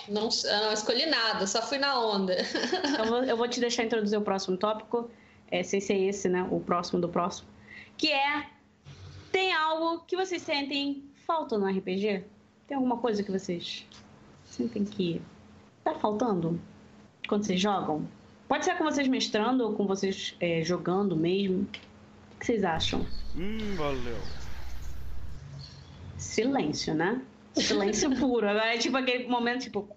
Não, não escolhi nada, só fui na onda.
Então eu vou te deixar introduzir o próximo tópico é, sem ser esse, né? O próximo do próximo. Que é. Tem algo que vocês sentem falta no RPG? Tem alguma coisa que vocês sentem que tá faltando quando vocês jogam? Pode ser com vocês mestrando ou com vocês é, jogando mesmo. que vocês acham?
Hum, valeu.
Silêncio, né? Silêncio puro. Agora é tipo aquele momento, tipo.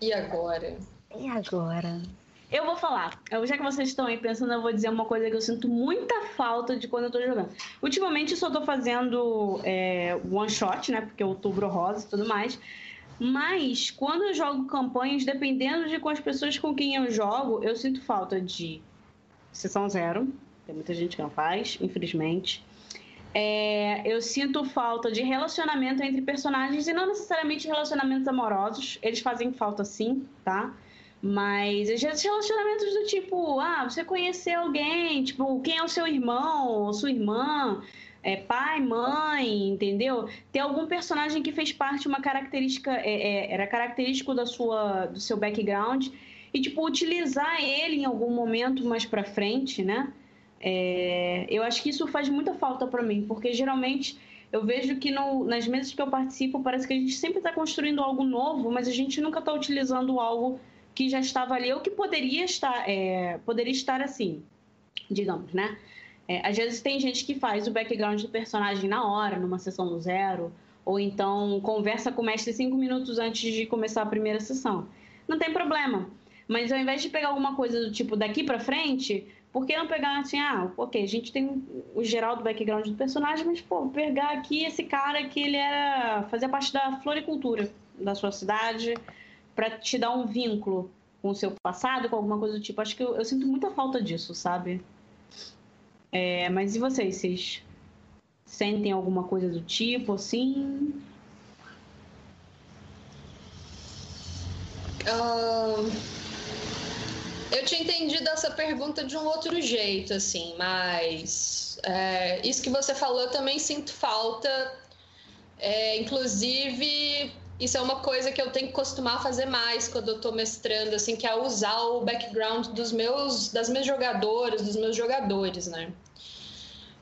E agora?
E agora?
Eu vou falar. Já que vocês estão aí pensando, eu vou dizer uma coisa que eu sinto muita falta de quando eu tô jogando. Ultimamente eu só tô fazendo é, one shot, né? Porque outubro rosa e tudo mais. Mas quando eu jogo campanhas, dependendo de com as pessoas com quem eu jogo, eu sinto falta de sessão zero. Tem muita gente que não faz, infelizmente. É, eu sinto falta de relacionamento entre personagens e não necessariamente relacionamentos amorosos. Eles fazem falta sim, tá? Mas às vezes relacionamentos do tipo, ah, você conhecer alguém, tipo, quem é o seu irmão ou sua irmã, é, pai, mãe, entendeu? Ter algum personagem que fez parte, uma característica, é, é, era característico da sua, do seu background, e tipo, utilizar ele em algum momento mais pra frente, né? É, eu acho que isso faz muita falta para mim, porque geralmente eu vejo que no, nas mesas que eu participo parece que a gente sempre está construindo algo novo, mas a gente nunca está utilizando algo que já estava ali ou que poderia estar, é, poderia estar assim, digamos, né? É, às vezes tem gente que faz o background do personagem na hora, numa sessão do zero, ou então conversa com o mestre cinco minutos antes de começar a primeira sessão. Não tem problema. Mas ao invés de pegar alguma coisa do tipo daqui para frente, por que não pegar assim, ah, ok, a gente tem o geral do background do personagem, mas pô, pegar aqui esse cara que ele era fazia parte da floricultura da sua cidade, para te dar um vínculo com o seu passado, com alguma coisa do tipo. Acho que eu, eu sinto muita falta disso, sabe? É, mas e vocês? Vocês sentem alguma coisa do tipo, assim?
Uh, eu tinha entendido essa pergunta de um outro jeito, assim, mas é, isso que você falou eu também sinto falta. É, inclusive, isso é uma coisa que eu tenho que costumar fazer mais quando eu estou mestrando, assim, que é usar o background dos meus, das minhas jogadoras, dos meus jogadores, né?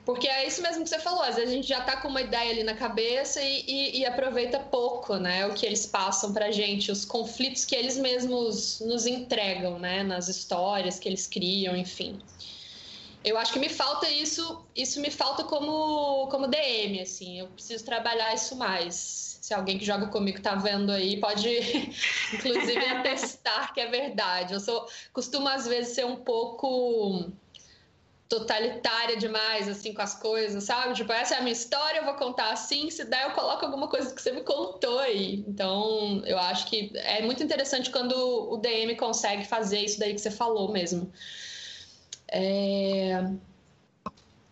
Porque é isso mesmo que você falou, às vezes a gente já está com uma ideia ali na cabeça e, e, e, aproveita pouco, né? O que eles passam pra gente, os conflitos que eles mesmos nos entregam, né? Nas histórias que eles criam, enfim. Eu acho que me falta isso, isso me falta como, como DM, assim, eu preciso trabalhar isso mais se alguém que joga comigo tá vendo aí, pode *laughs* inclusive atestar que é verdade. Eu sou costumo às vezes ser um pouco totalitária demais assim com as coisas, sabe? Tipo, essa é a minha história, eu vou contar assim, se der eu coloco alguma coisa que você me contou aí. Então, eu acho que é muito interessante quando o DM consegue fazer isso daí que você falou mesmo. É...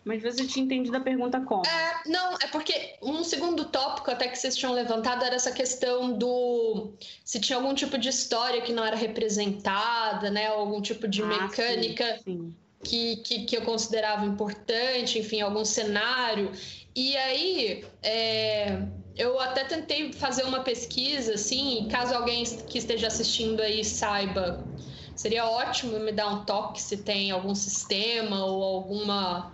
Mas você tinha entendido a pergunta como?
É, não, é porque um segundo tópico até que vocês tinham levantado era essa questão do se tinha algum tipo de história que não era representada, né? Algum tipo de ah, mecânica sim, sim. Que, que, que, eu considerava importante, enfim, algum cenário. E aí é, eu até tentei fazer uma pesquisa, assim, caso alguém que esteja assistindo aí saiba. Seria ótimo me dar um toque se tem algum sistema ou alguma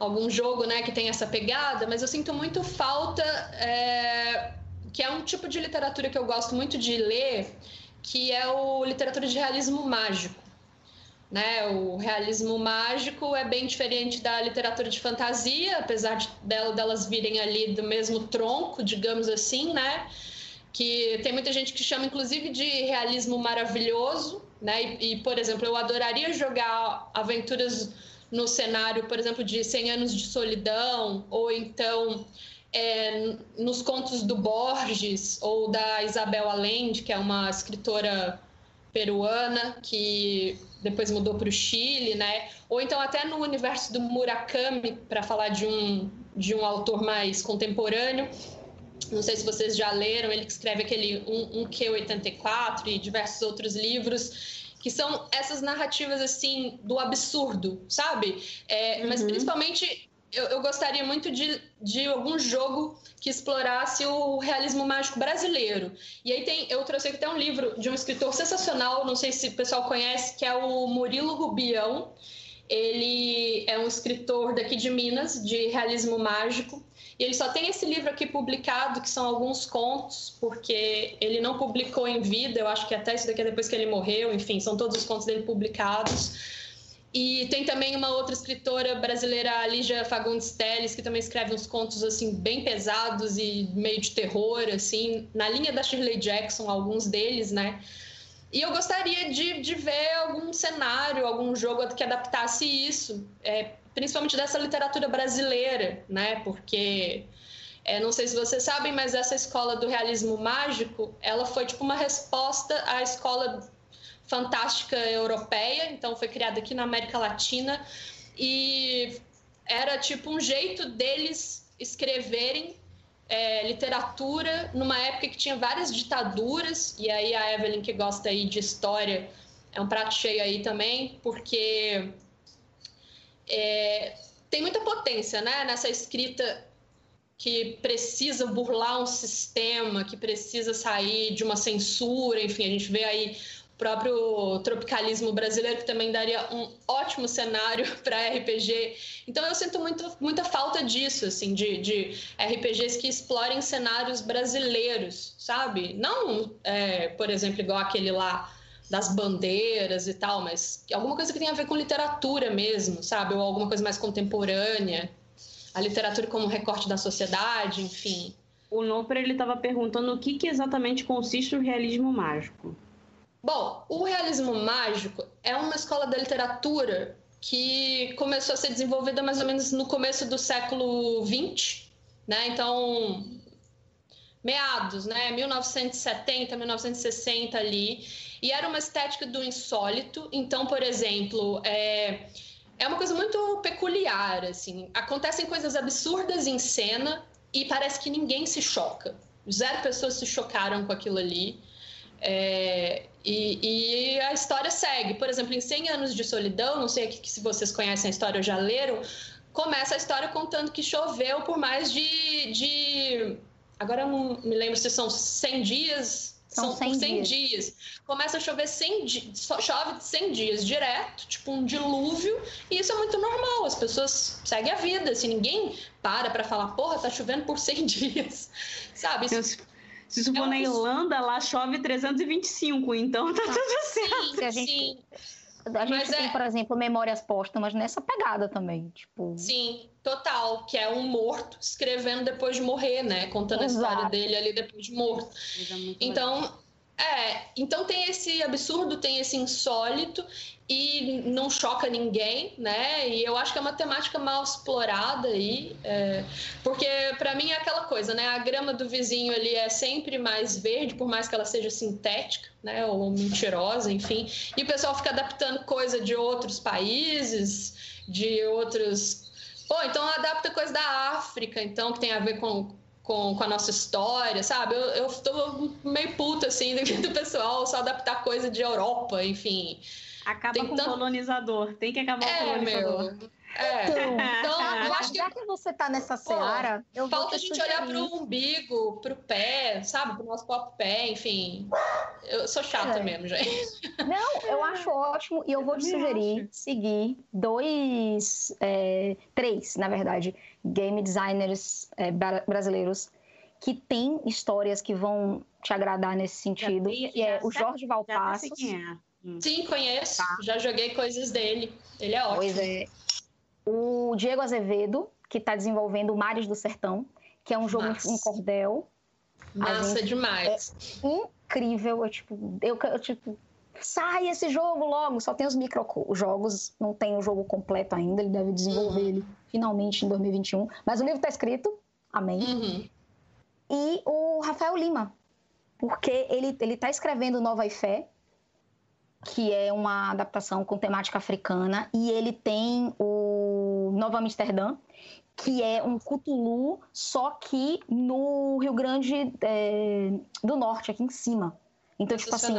algum jogo né, que tem essa pegada, mas eu sinto muito falta, é, que é um tipo de literatura que eu gosto muito de ler, que é o literatura de realismo mágico. Né? O realismo mágico é bem diferente da literatura de fantasia, apesar de delas virem ali do mesmo tronco, digamos assim, né? Que tem muita gente que chama, inclusive, de realismo maravilhoso, né? E, e por exemplo, eu adoraria jogar aventuras no cenário, por exemplo, de 100 anos de solidão, ou então é, nos contos do Borges ou da Isabel Allende, que é uma escritora peruana que depois mudou para o Chile, né? Ou então até no universo do Murakami, para falar de um, de um autor mais contemporâneo. Não sei se vocês já leram, ele escreve aquele 1Q84 e diversos outros livros que são essas narrativas assim do absurdo, sabe? É, uhum. Mas principalmente eu, eu, gostaria muito de, de algum jogo que explorasse o realismo mágico brasileiro. E aí tem, eu trouxe aqui até um livro de um escritor sensacional, não sei se o pessoal conhece, que é o Murilo Rubião. Ele é um escritor daqui de Minas, de realismo mágico. E ele só tem esse livro aqui publicado, que são alguns contos, porque ele não publicou em vida, eu acho que até isso daqui é depois que ele morreu, enfim, são todos os contos dele publicados. E tem também uma outra escritora brasileira, Lígia Fagundes Telles, que também escreve uns contos assim bem pesados e meio de terror, assim, na linha da Shirley Jackson, alguns deles, né? E eu gostaria de, de ver algum cenário, algum jogo que adaptasse isso, é, principalmente dessa literatura brasileira, né? Porque é, não sei se vocês sabem, mas essa escola do realismo mágico, ela foi tipo uma resposta à escola fantástica europeia, então foi criada aqui na América Latina e era tipo um jeito deles escreverem é, literatura numa época que tinha várias ditaduras e aí a Evelyn que gosta aí de história é um prato cheio aí também porque é, tem muita potência né, nessa escrita que precisa burlar um sistema, que precisa sair de uma censura, enfim, a gente vê aí próprio tropicalismo brasileiro, que também daria um ótimo cenário *laughs* para RPG. Então eu sinto muito, muita falta disso, assim, de, de RPGs que explorem cenários brasileiros, sabe? Não, é, por exemplo, igual aquele lá das bandeiras e tal, mas alguma coisa que tenha a ver com literatura mesmo, sabe? Ou alguma coisa mais contemporânea. A literatura como recorte da sociedade, enfim.
O Noper ele estava perguntando o que, que exatamente consiste o realismo mágico.
Bom, o realismo mágico é uma escola da literatura que começou a ser desenvolvida mais ou menos no começo do século XX, né? Então, meados, né? 1970, 1960 ali. E era uma estética do insólito. Então, por exemplo, é, é uma coisa muito peculiar, assim. Acontecem coisas absurdas em cena e parece que ninguém se choca. Zero pessoas se chocaram com aquilo ali. É, e, e, a história segue. Por exemplo, em 100 Anos de Solidão, não sei se vocês conhecem a história ou já leram, começa a história contando que choveu por mais de. de agora não me lembro se são 100 dias. São, são 100 por 100 dias. dias. Começa a chover 100 dias, chove 100 dias direto, tipo um dilúvio, e isso é muito normal. As pessoas seguem a vida, assim, ninguém para para falar, porra, tá chovendo por 100 *laughs* dias, sabe?
Isso, se isso for na Irlanda, lá chove 325, então tá ah, tudo certo.
Sim, a gente, sim. A gente tem, é... por exemplo, memórias póstumas nessa pegada também, tipo...
Sim, total, que é um morto escrevendo depois de morrer, né? Contando Exato. a história dele ali depois de morto. É então, é, então tem esse absurdo, tem esse insólito e não choca ninguém, né? E eu acho que é uma temática mal explorada aí, é, porque para mim é aquela coisa, né? A grama do vizinho ali é sempre mais verde, por mais que ela seja sintética, né? Ou mentirosa, enfim. E o pessoal fica adaptando coisa de outros países, de outros Pô, então adapta coisa da África, então, que tem a ver com, com, com a nossa história, sabe? Eu, eu tô meio puta, assim, do, *laughs* do pessoal só adaptar coisa de Europa, enfim.
Acaba tem com o colonizador, tem que acabar é, com o colonizador.
Meu. É. Então, então eu acho que... já que você tá nessa seara,
eu falta a gente sugerir... olhar pro umbigo, pro pé, sabe? Pro nosso próprio pé, enfim. Eu sou chata é. mesmo, gente.
Não, eu *laughs* acho ótimo e eu vou te sugerir acho. seguir dois, é, três, na verdade, game designers é, brasileiros que têm histórias que vão te agradar nesse sentido, vi, que é o Jorge Valpassos.
É. Sim, conheço. Tá. Já joguei coisas dele. Ele é ótimo. Pois é.
O Diego Azevedo, que está desenvolvendo o Mares do Sertão, que é um jogo Massa. em cordel.
Massa demais.
É incrível. Eu, tipo, eu, eu, tipo, sai esse jogo logo. Só tem os micro jogos, não tem o jogo completo ainda. Ele deve desenvolver uhum. ele finalmente em 2021. Mas o livro está escrito. Amém. Uhum. E o Rafael Lima, porque ele ele está escrevendo Nova e Fé, que é uma adaptação com temática africana, e ele tem o Nova Amsterdã, que é um Cthulhu, só que no Rio Grande é, do Norte, aqui em cima. Então, tipo assim,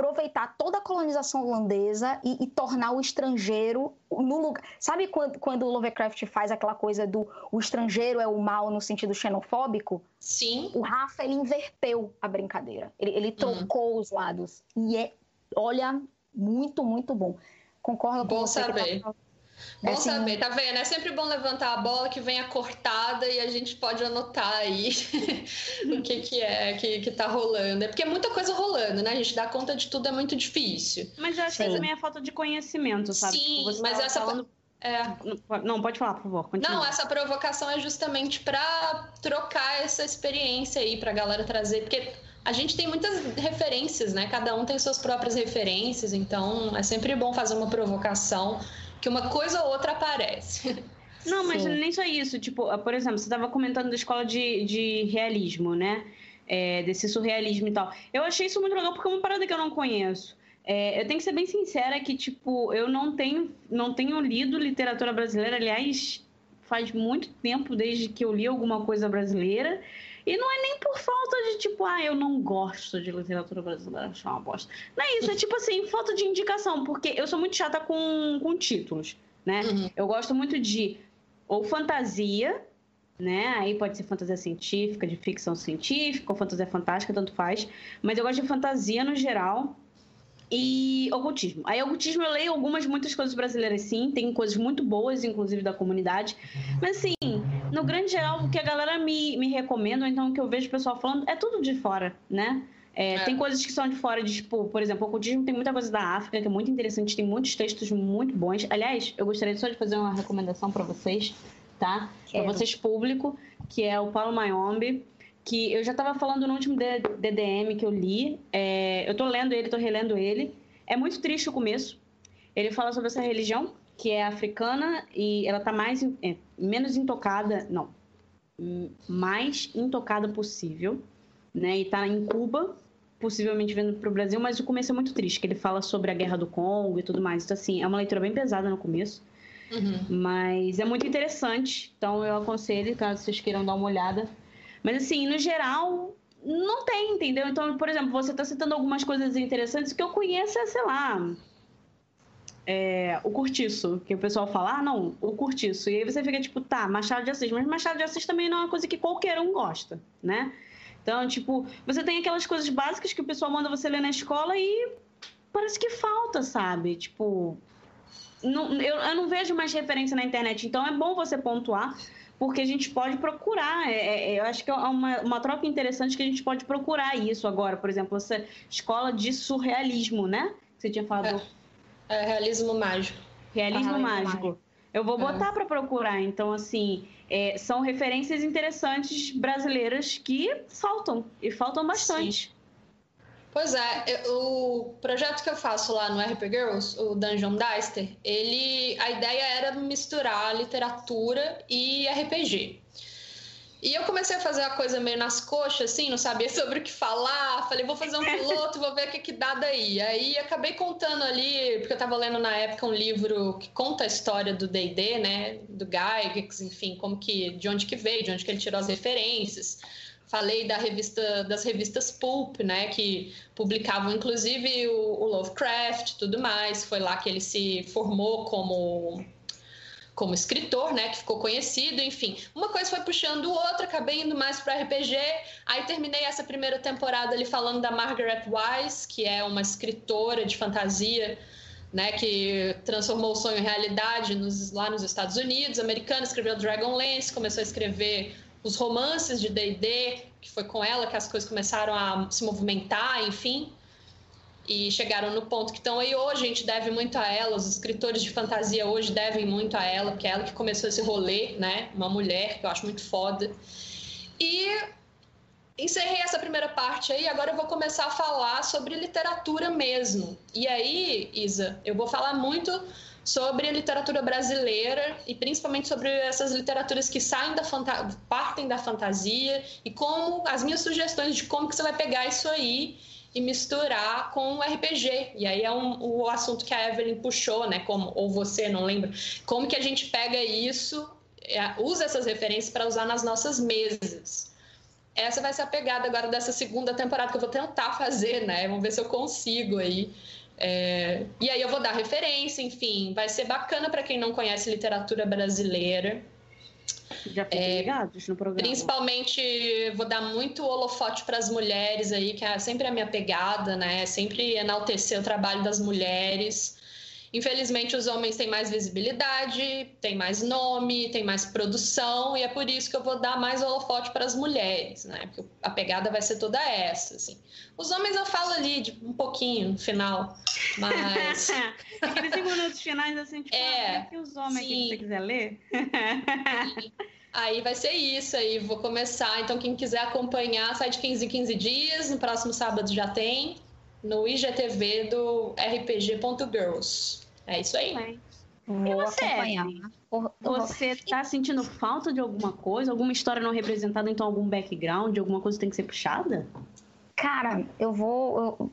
aproveitar toda a colonização holandesa e, e, tornar o estrangeiro no lugar. Sabe quando, quando o Lovecraft faz aquela coisa do o estrangeiro é o mal no sentido xenofóbico?
Sim.
O Rafa, ele inverteu a brincadeira. Ele, ele trocou uhum. os lados. E é olha, muito, muito bom. Concordo com
bom
você.
Saber.
Tá...
Bom assim... saber, tá vendo? É sempre bom levantar a bola que venha cortada e a gente pode anotar aí *laughs* o que, que é que, que tá rolando. É porque é muita coisa rolando, né? A gente dá conta de tudo é muito difícil.
Mas eu acho Sim. que também é falta de conhecimento, sabe?
Sim, tipo, mas essa. Falando...
É. Não, pode falar, por favor. Continua.
Não, essa provocação é justamente para trocar essa experiência aí, pra galera trazer, porque a gente tem muitas referências, né? Cada um tem suas próprias referências, então é sempre bom fazer uma provocação que uma coisa ou outra aparece.
Não, mas Sim. nem só isso. Tipo, por exemplo, você estava comentando da escola de, de realismo, né? É, desse surrealismo e tal. Eu achei isso muito legal porque é uma parada que eu não conheço. É, eu tenho que ser bem sincera que, tipo, eu não tenho, não tenho lido literatura brasileira. Aliás, faz muito tempo desde que eu li alguma coisa brasileira. E não é nem por falta de, tipo, ah, eu não gosto de literatura brasileira, acho uma bosta. Não é isso, é tipo assim, falta de indicação, porque eu sou muito chata com, com títulos, né? Uhum. Eu gosto muito de ou fantasia, né? Aí pode ser fantasia científica, de ficção científica, ou fantasia fantástica, tanto faz. Mas eu gosto de fantasia no geral e ocultismo. Aí, ocultismo eu leio algumas, muitas coisas brasileiras, sim. Tem coisas muito boas, inclusive, da comunidade. Mas, assim, no grande geral, o que a galera me, me recomenda, ou então o que eu vejo o pessoal falando, é tudo de fora, né? É, é. Tem coisas que são de fora, de, tipo, por exemplo, o ocultismo tem muita coisa da África, que é muito interessante, tem muitos textos muito bons. Aliás, eu gostaria só de fazer uma recomendação para vocês, tá? Para vocês público, que é o Paulo Mayombe que eu já estava falando no último DDM que eu li. É, eu estou lendo ele, estou relendo ele. É muito triste o começo. Ele fala sobre essa religião que é africana e ela está mais é, menos intocada, não, mais intocada possível, né? E está em Cuba, possivelmente vindo para o Brasil, mas o começo é muito triste, que ele fala sobre a guerra do Congo e tudo mais. Então assim, é uma leitura bem pesada no começo. Uhum. Mas é muito interessante, então eu aconselho, caso vocês queiram dar uma olhada, mas assim, no geral, não tem, entendeu? Então, por exemplo, você está citando algumas coisas interessantes que eu conheço, é, sei lá, é, o curtiço, que o pessoal fala, ah, não, o curtiço. E aí você fica tipo, tá, Machado de Assis, mas Machado de Assis também não é uma coisa que qualquer um gosta, né? Então, tipo, você tem aquelas coisas básicas que o pessoal manda você ler na escola e parece que falta, sabe? Tipo, não, eu, eu não vejo mais referência na internet, então é bom você pontuar porque a gente pode procurar. É, é, é, eu acho que é uma, uma troca interessante que a gente pode procurar isso agora. Por exemplo, essa escola de surrealismo, né? Você tinha falado.
É, é realismo mágico.
Realismo, ah, mágico. mágico. Eu vou botar é. para procurar. Então, assim, é, são referências interessantes brasileiras que faltam, e faltam bastante. Sim.
Pois é, o projeto que eu faço lá no RP Girls, o Dungeon Dicer, ele, a ideia era misturar literatura e RPG. E eu comecei a fazer a coisa meio nas coxas, assim, não sabia *laughs* sobre o que falar. Falei, vou fazer um *laughs* piloto, vou ver o que, que dá daí. Aí acabei contando ali, porque eu estava lendo na época um livro que conta a história do D&D, né? Do Gygax, enfim, como que, de onde que veio, de onde que ele tirou as referências. Falei da revista, das revistas Pulp, né, que publicavam inclusive o, o Lovecraft, tudo mais. Foi lá que ele se formou como como escritor, né, que ficou conhecido, enfim. Uma coisa foi puxando o outro, acabei indo mais para RPG. Aí terminei essa primeira temporada ali falando da Margaret Wise, que é uma escritora de fantasia, né, que transformou o sonho em realidade nos, lá nos Estados Unidos, americana, escreveu Dragonlance, começou a escrever os romances de D&D, que foi com ela que as coisas começaram a se movimentar, enfim, e chegaram no ponto que estão aí hoje. A gente deve muito a ela, os escritores de fantasia hoje devem muito a ela, porque é ela que começou esse rolê, né? Uma mulher que eu acho muito foda. E encerrei essa primeira parte aí, agora eu vou começar a falar sobre literatura mesmo. E aí, Isa, eu vou falar muito sobre a literatura brasileira e principalmente sobre essas literaturas que saem da partem da fantasia e como as minhas sugestões de como que você vai pegar isso aí e misturar com o RPG. E aí é um, o assunto que a Evelyn puxou, né? Como, ou você, não lembra? Como que a gente pega isso, é, usa essas referências para usar nas nossas mesas. Essa vai ser a pegada agora dessa segunda temporada que eu vou tentar fazer, né? Vamos ver se eu consigo aí é, e aí eu vou dar referência, enfim, vai ser bacana para quem não conhece literatura brasileira.
Já fiquem é, ligados no programa.
Principalmente vou dar muito holofote para as mulheres aí, que é sempre a minha pegada, né? Sempre enaltecer o trabalho das mulheres. Infelizmente, os homens têm mais visibilidade, têm mais nome, têm mais produção, e é por isso que eu vou dar mais holofote para as mulheres, né? Porque a pegada vai ser toda essa, assim. Os homens eu falo ali de um pouquinho no final, mas. *laughs*
Aqueles cinco minutos finais, assim, tipo, é, ah, que os homens sim. aqui, se você quiser ler. *laughs*
Aí vai ser isso aí, vou começar. Então, quem quiser acompanhar, sai de 15 em 15 dias. No próximo sábado já tem no IGTV do rpg.girls. É isso aí.
Vou você, acompanhar. Você está sentindo falta de alguma coisa? Alguma história não representada, então algum background, alguma coisa que tem que ser puxada?
Cara, eu vou. Eu,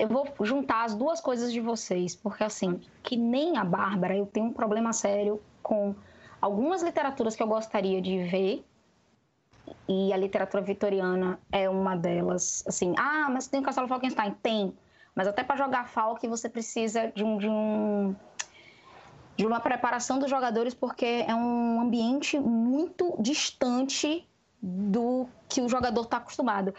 eu vou juntar as duas coisas de vocês, porque assim, que nem a Bárbara, eu tenho um problema sério com algumas literaturas que eu gostaria de ver, e a literatura vitoriana é uma delas. Assim, ah, mas tem o Castelo Falkenstein? Tem. Mas até para jogar Falk você precisa de um, de um de uma preparação dos jogadores porque é um ambiente muito distante do que o jogador está acostumado.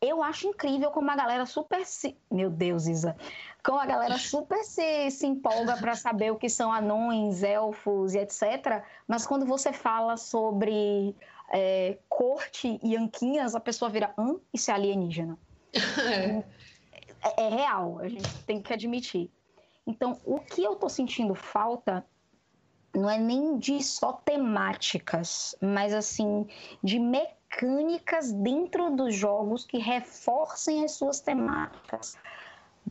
Eu acho incrível como a galera super se. Meu Deus, Isa. Como a galera *laughs* super se, se empolga para saber o que são anões, elfos e etc. Mas quando você fala sobre é, corte e anquinhas, a pessoa vira, hã? Isso é alienígena. *laughs* É. é. real, a gente tem que admitir. Então, o que eu tô sentindo falta não é nem de só temáticas, mas assim, de mecânicas dentro dos jogos que reforcem as suas temáticas.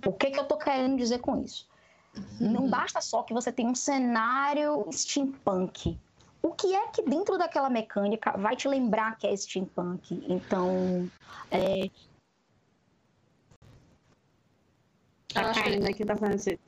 O que, que eu tô querendo dizer com isso? Uhum. Não basta só que você tenha um cenário steampunk o que é que dentro daquela mecânica vai te lembrar que é steampunk? Então, é...
Tá caindo aqui, tá fazendo assim.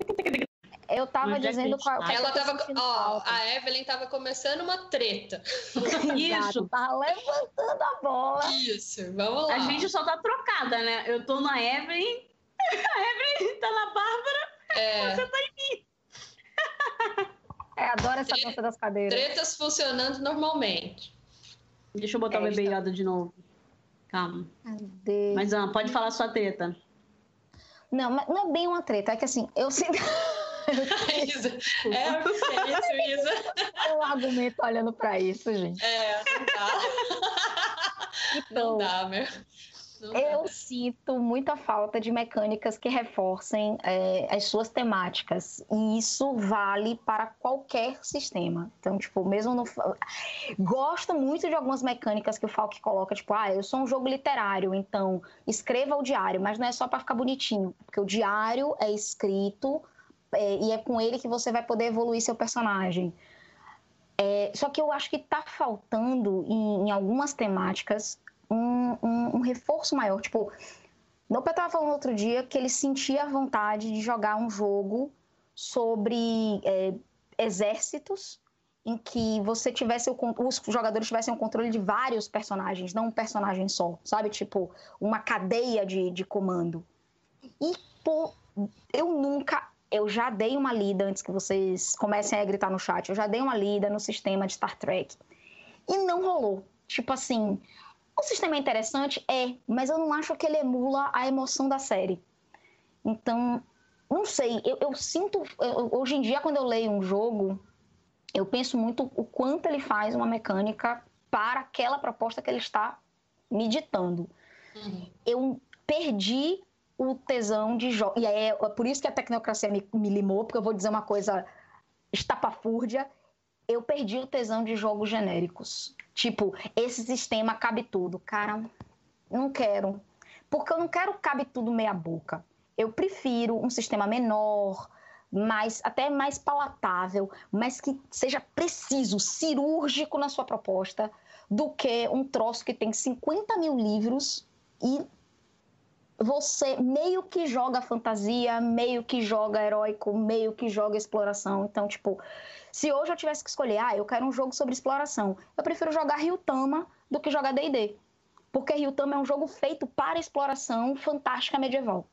Eu tava dizendo qual.
Ela tava. Ó, a Evelyn tava começando uma treta. *laughs*
Isso. Tá levantando a bola.
Isso, vamos lá.
A gente só tá trocada, né? Eu tô na Evelyn, *laughs* a Evelyn tá na Bárbara, é... você tá em mim. *laughs*
É, adoro essa dança das cadeiras.
Tretas funcionando normalmente.
Deixa eu botar é, o bebê está... de novo. Calma. Cadê? Mas, Ana, pode falar sua treta.
Não, mas não é bem uma treta, é que assim, eu sinto. *laughs*
Isa, é o isso, Isa.
É um argumento olhando para isso, gente.
É, não dá. Então, não dá, meu.
Eu sinto muita falta de mecânicas que reforcem é, as suas temáticas. E isso vale para qualquer sistema. Então, tipo, mesmo no. Gosto muito de algumas mecânicas que o Falk coloca, tipo, ah, eu sou um jogo literário, então escreva o diário, mas não é só para ficar bonitinho, porque o diário é escrito é, e é com ele que você vai poder evoluir seu personagem. É, só que eu acho que está faltando em, em algumas temáticas um, um, um reforço maior. Tipo, pai estava falando outro dia que ele sentia a vontade de jogar um jogo sobre é, exércitos em que você tivesse o, os jogadores tivessem o controle de vários personagens, não um personagem só, sabe? Tipo, uma cadeia de, de comando. E, pô, eu nunca. Eu já dei uma lida antes que vocês comecem a gritar no chat. Eu já dei uma lida no sistema de Star Trek. E não rolou. Tipo assim, o sistema é interessante? É, mas eu não acho que ele emula a emoção da série. Então, não sei, eu, eu sinto. Eu, hoje em dia, quando eu leio um jogo, eu penso muito o quanto ele faz uma mecânica para aquela proposta que ele está meditando. Uhum. Eu perdi o tesão de jogo. E é, é por isso que a tecnocracia me, me limou, porque eu vou dizer uma coisa estapafúrdia. Eu perdi o tesão de jogos genéricos. Tipo, esse sistema cabe tudo. Cara, não quero. Porque eu não quero cabe tudo meia boca. Eu prefiro um sistema menor, mais até mais palatável, mas que seja preciso, cirúrgico na sua proposta, do que um troço que tem 50 mil livros e você meio que joga fantasia, meio que joga heróico, meio que joga exploração. Então, tipo, se hoje eu tivesse que escolher, ah, eu quero um jogo sobre exploração, eu prefiro jogar Ryutama do que jogar D&D. Porque Ryutama é um jogo feito para exploração fantástica medieval.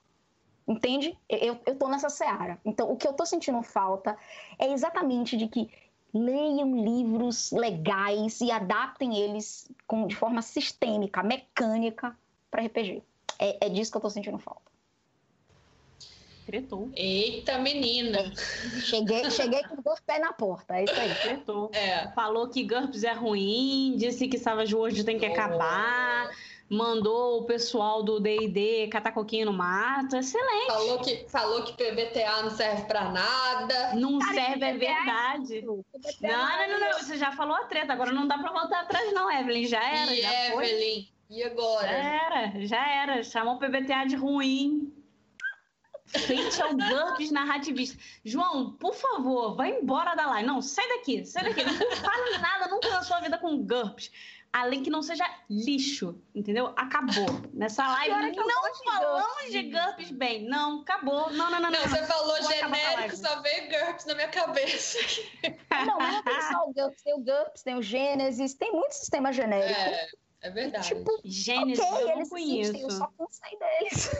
Entende? Eu, eu tô nessa seara. Então, o que eu tô sentindo falta é exatamente de que leiam livros legais e adaptem eles com, de forma sistêmica, mecânica, para RPG. É, é disso que eu tô sentindo falta.
Tretou.
Eita, menina.
Cheguei, cheguei com dois pés na porta, é isso aí.
Tretou. É. Falou que GURPS é ruim, disse que Savage World tem que oh. acabar mandou o pessoal do D&D catar coquinho no mato, excelente.
Falou que, falou que PBTA não serve para nada.
Não Cara, serve, é verdade. Não, não, não, não, você já falou a treta, agora não dá para voltar atrás não, Evelyn, já era,
e
já
Evelyn, foi. e agora?
Já era, já era, chamou o PBTA de ruim. Frente ao GURPS narrativista. João, por favor, vai embora da live. Não, sai daqui, sai daqui. Não fala nada nunca na sua vida com GURPS além que não seja lixo, entendeu? Acabou. Nessa live não falamos de GURPS bem. Não, acabou. Não, não, não.
Não,
não
você falou genérico, só veio GURPS na minha cabeça.
Não, mas não tem só o GURPS, tem o GURPS, tem o Gênesis, tem muito sistema genérico.
É, é verdade.
Tipo,
Gênesis okay, eu não conheço.
Existem, eu só cansei deles.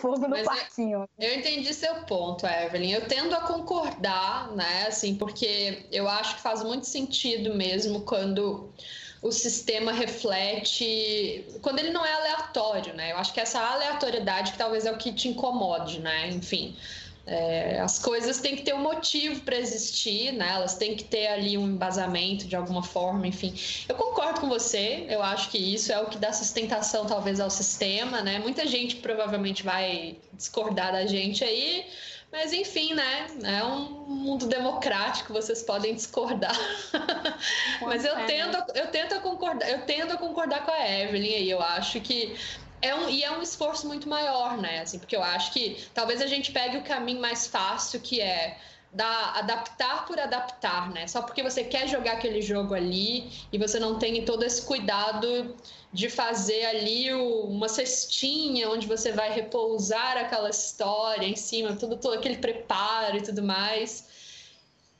Fogo no Mas parquinho.
Eu, eu, entendi seu ponto, Evelyn. Eu tendo a concordar, né? Assim, porque eu acho que faz muito sentido mesmo quando o sistema reflete quando ele não é aleatório, né? Eu acho que essa aleatoriedade que talvez é o que te incomode, né? Enfim, é, as coisas têm que ter um motivo para existir, né? Elas têm que ter ali um embasamento de alguma forma, enfim. Eu concordo com você, eu acho que isso é o que dá sustentação talvez ao sistema, né? Muita gente provavelmente vai discordar da gente aí, mas enfim, né? É um mundo democrático, vocês podem discordar. *laughs* Mas eu tento, eu tento a concordar, eu tendo a concordar com a Evelyn aí. Eu acho que é um, e é um esforço muito maior, né? Assim, porque eu acho que talvez a gente pegue o caminho mais fácil, que é da, adaptar por adaptar, né? Só porque você quer jogar aquele jogo ali e você não tem todo esse cuidado de fazer ali o, uma cestinha onde você vai repousar aquela história em cima, tudo, todo aquele preparo e tudo mais.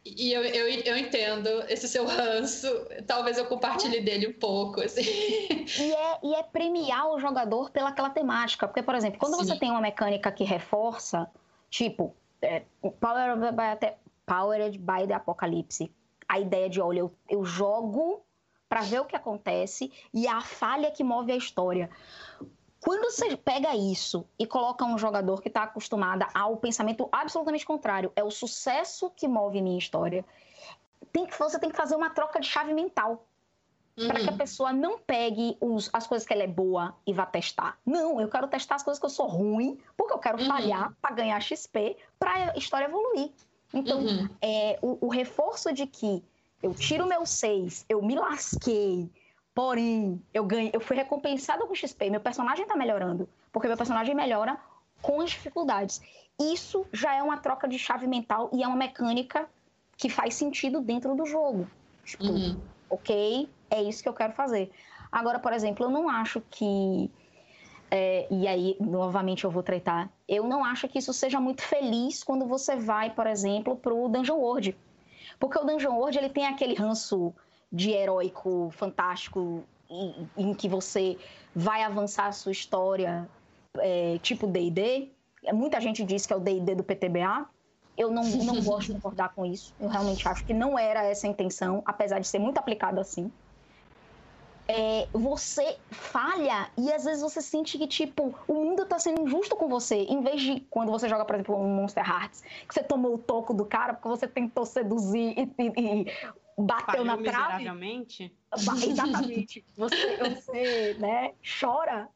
E eu, eu, eu entendo esse seu ranço, talvez eu compartilhe dele um pouco, assim.
E é, e é premiar o jogador pelaquela temática, porque, por exemplo, quando Sim. você tem uma mecânica que reforça, tipo, é, Power by, Powered by the Apocalypse, a ideia de, olha, eu, eu jogo para ver o que acontece e a falha que move a história. Quando você pega isso e coloca um jogador que está acostumado ao pensamento absolutamente contrário, é o sucesso que move minha história, tem que, você tem que fazer uma troca de chave mental. Uhum. Para que a uhum. pessoa não pegue os, as coisas que ela é boa e vá testar. Não, eu quero testar as coisas que eu sou ruim, porque eu quero uhum. falhar para ganhar XP, para a história evoluir. Então, uhum. é, o, o reforço de que eu tiro meu 6, eu me lasquei, Porém, eu ganhei, eu fui recompensada com XP. Meu personagem está melhorando, porque meu personagem melhora com as dificuldades. Isso já é uma troca de chave mental e é uma mecânica que faz sentido dentro do jogo. Tipo, uhum. ok, é isso que eu quero fazer. Agora, por exemplo, eu não acho que. É, e aí, novamente, eu vou treitar. Eu não acho que isso seja muito feliz quando você vai, por exemplo, para o Dungeon World. Porque o Dungeon World ele tem aquele ranço de heróico fantástico em, em que você vai avançar a sua história, é, tipo D&D. Muita gente diz que é o D&D do PTBA. Eu não, não *laughs* gosto de concordar com isso. Eu realmente acho que não era essa a intenção, apesar de ser muito aplicado assim. É, você falha e às vezes você sente que, tipo, o mundo tá sendo injusto com você. Em vez de quando você joga, por exemplo, um Monster Hearts, que você tomou o toco do cara porque você tentou seduzir e, e, e bateu Falhou na trave. *laughs* Exatamente. Você, você né, chora.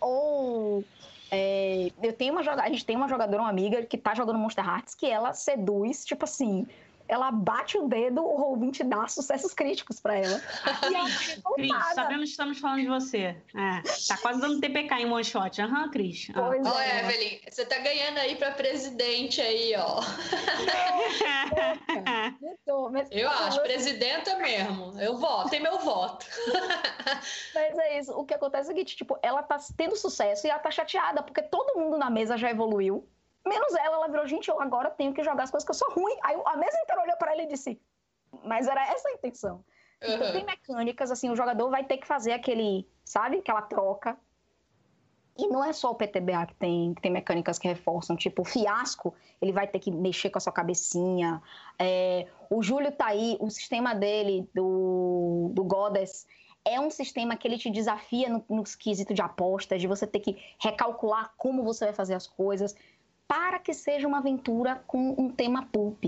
Ou é, eu tenho uma a gente tem uma jogadora, uma amiga, que tá jogando Monster Hearts, que ela seduz, tipo assim, ela bate o dedo, o Roll20 dá sucessos críticos para ela.
E ela *laughs* Cris, sabemos que estamos falando de você. É, tá quase dando TPK em one shot. Aham, uhum, Cris.
Ah. Pois Olha, é. Evelyn, você tá ganhando aí para presidente aí, ó. *laughs* eu acho, presidenta mesmo. Eu voto, tem meu voto. *laughs*
Mas é isso. O que acontece é o seguinte, tipo, ela tá tendo sucesso e ela tá chateada, porque todo mundo na mesa já evoluiu. Menos ela, ela virou, gente, eu agora tenho que jogar as coisas que eu sou ruim. Aí a mesa inteira olhou para ele e disse, mas era essa a intenção. Uhum. Então tem mecânicas, assim, o jogador vai ter que fazer aquele, sabe, aquela troca. E não é só o PTBA que tem, que tem mecânicas que reforçam, tipo, o fiasco, ele vai ter que mexer com a sua cabecinha. É, o Júlio tá aí, o sistema dele, do, do Goddess, é um sistema que ele te desafia no, no quesito de apostas, de você ter que recalcular como você vai fazer as coisas para que seja uma aventura com um tema pulp.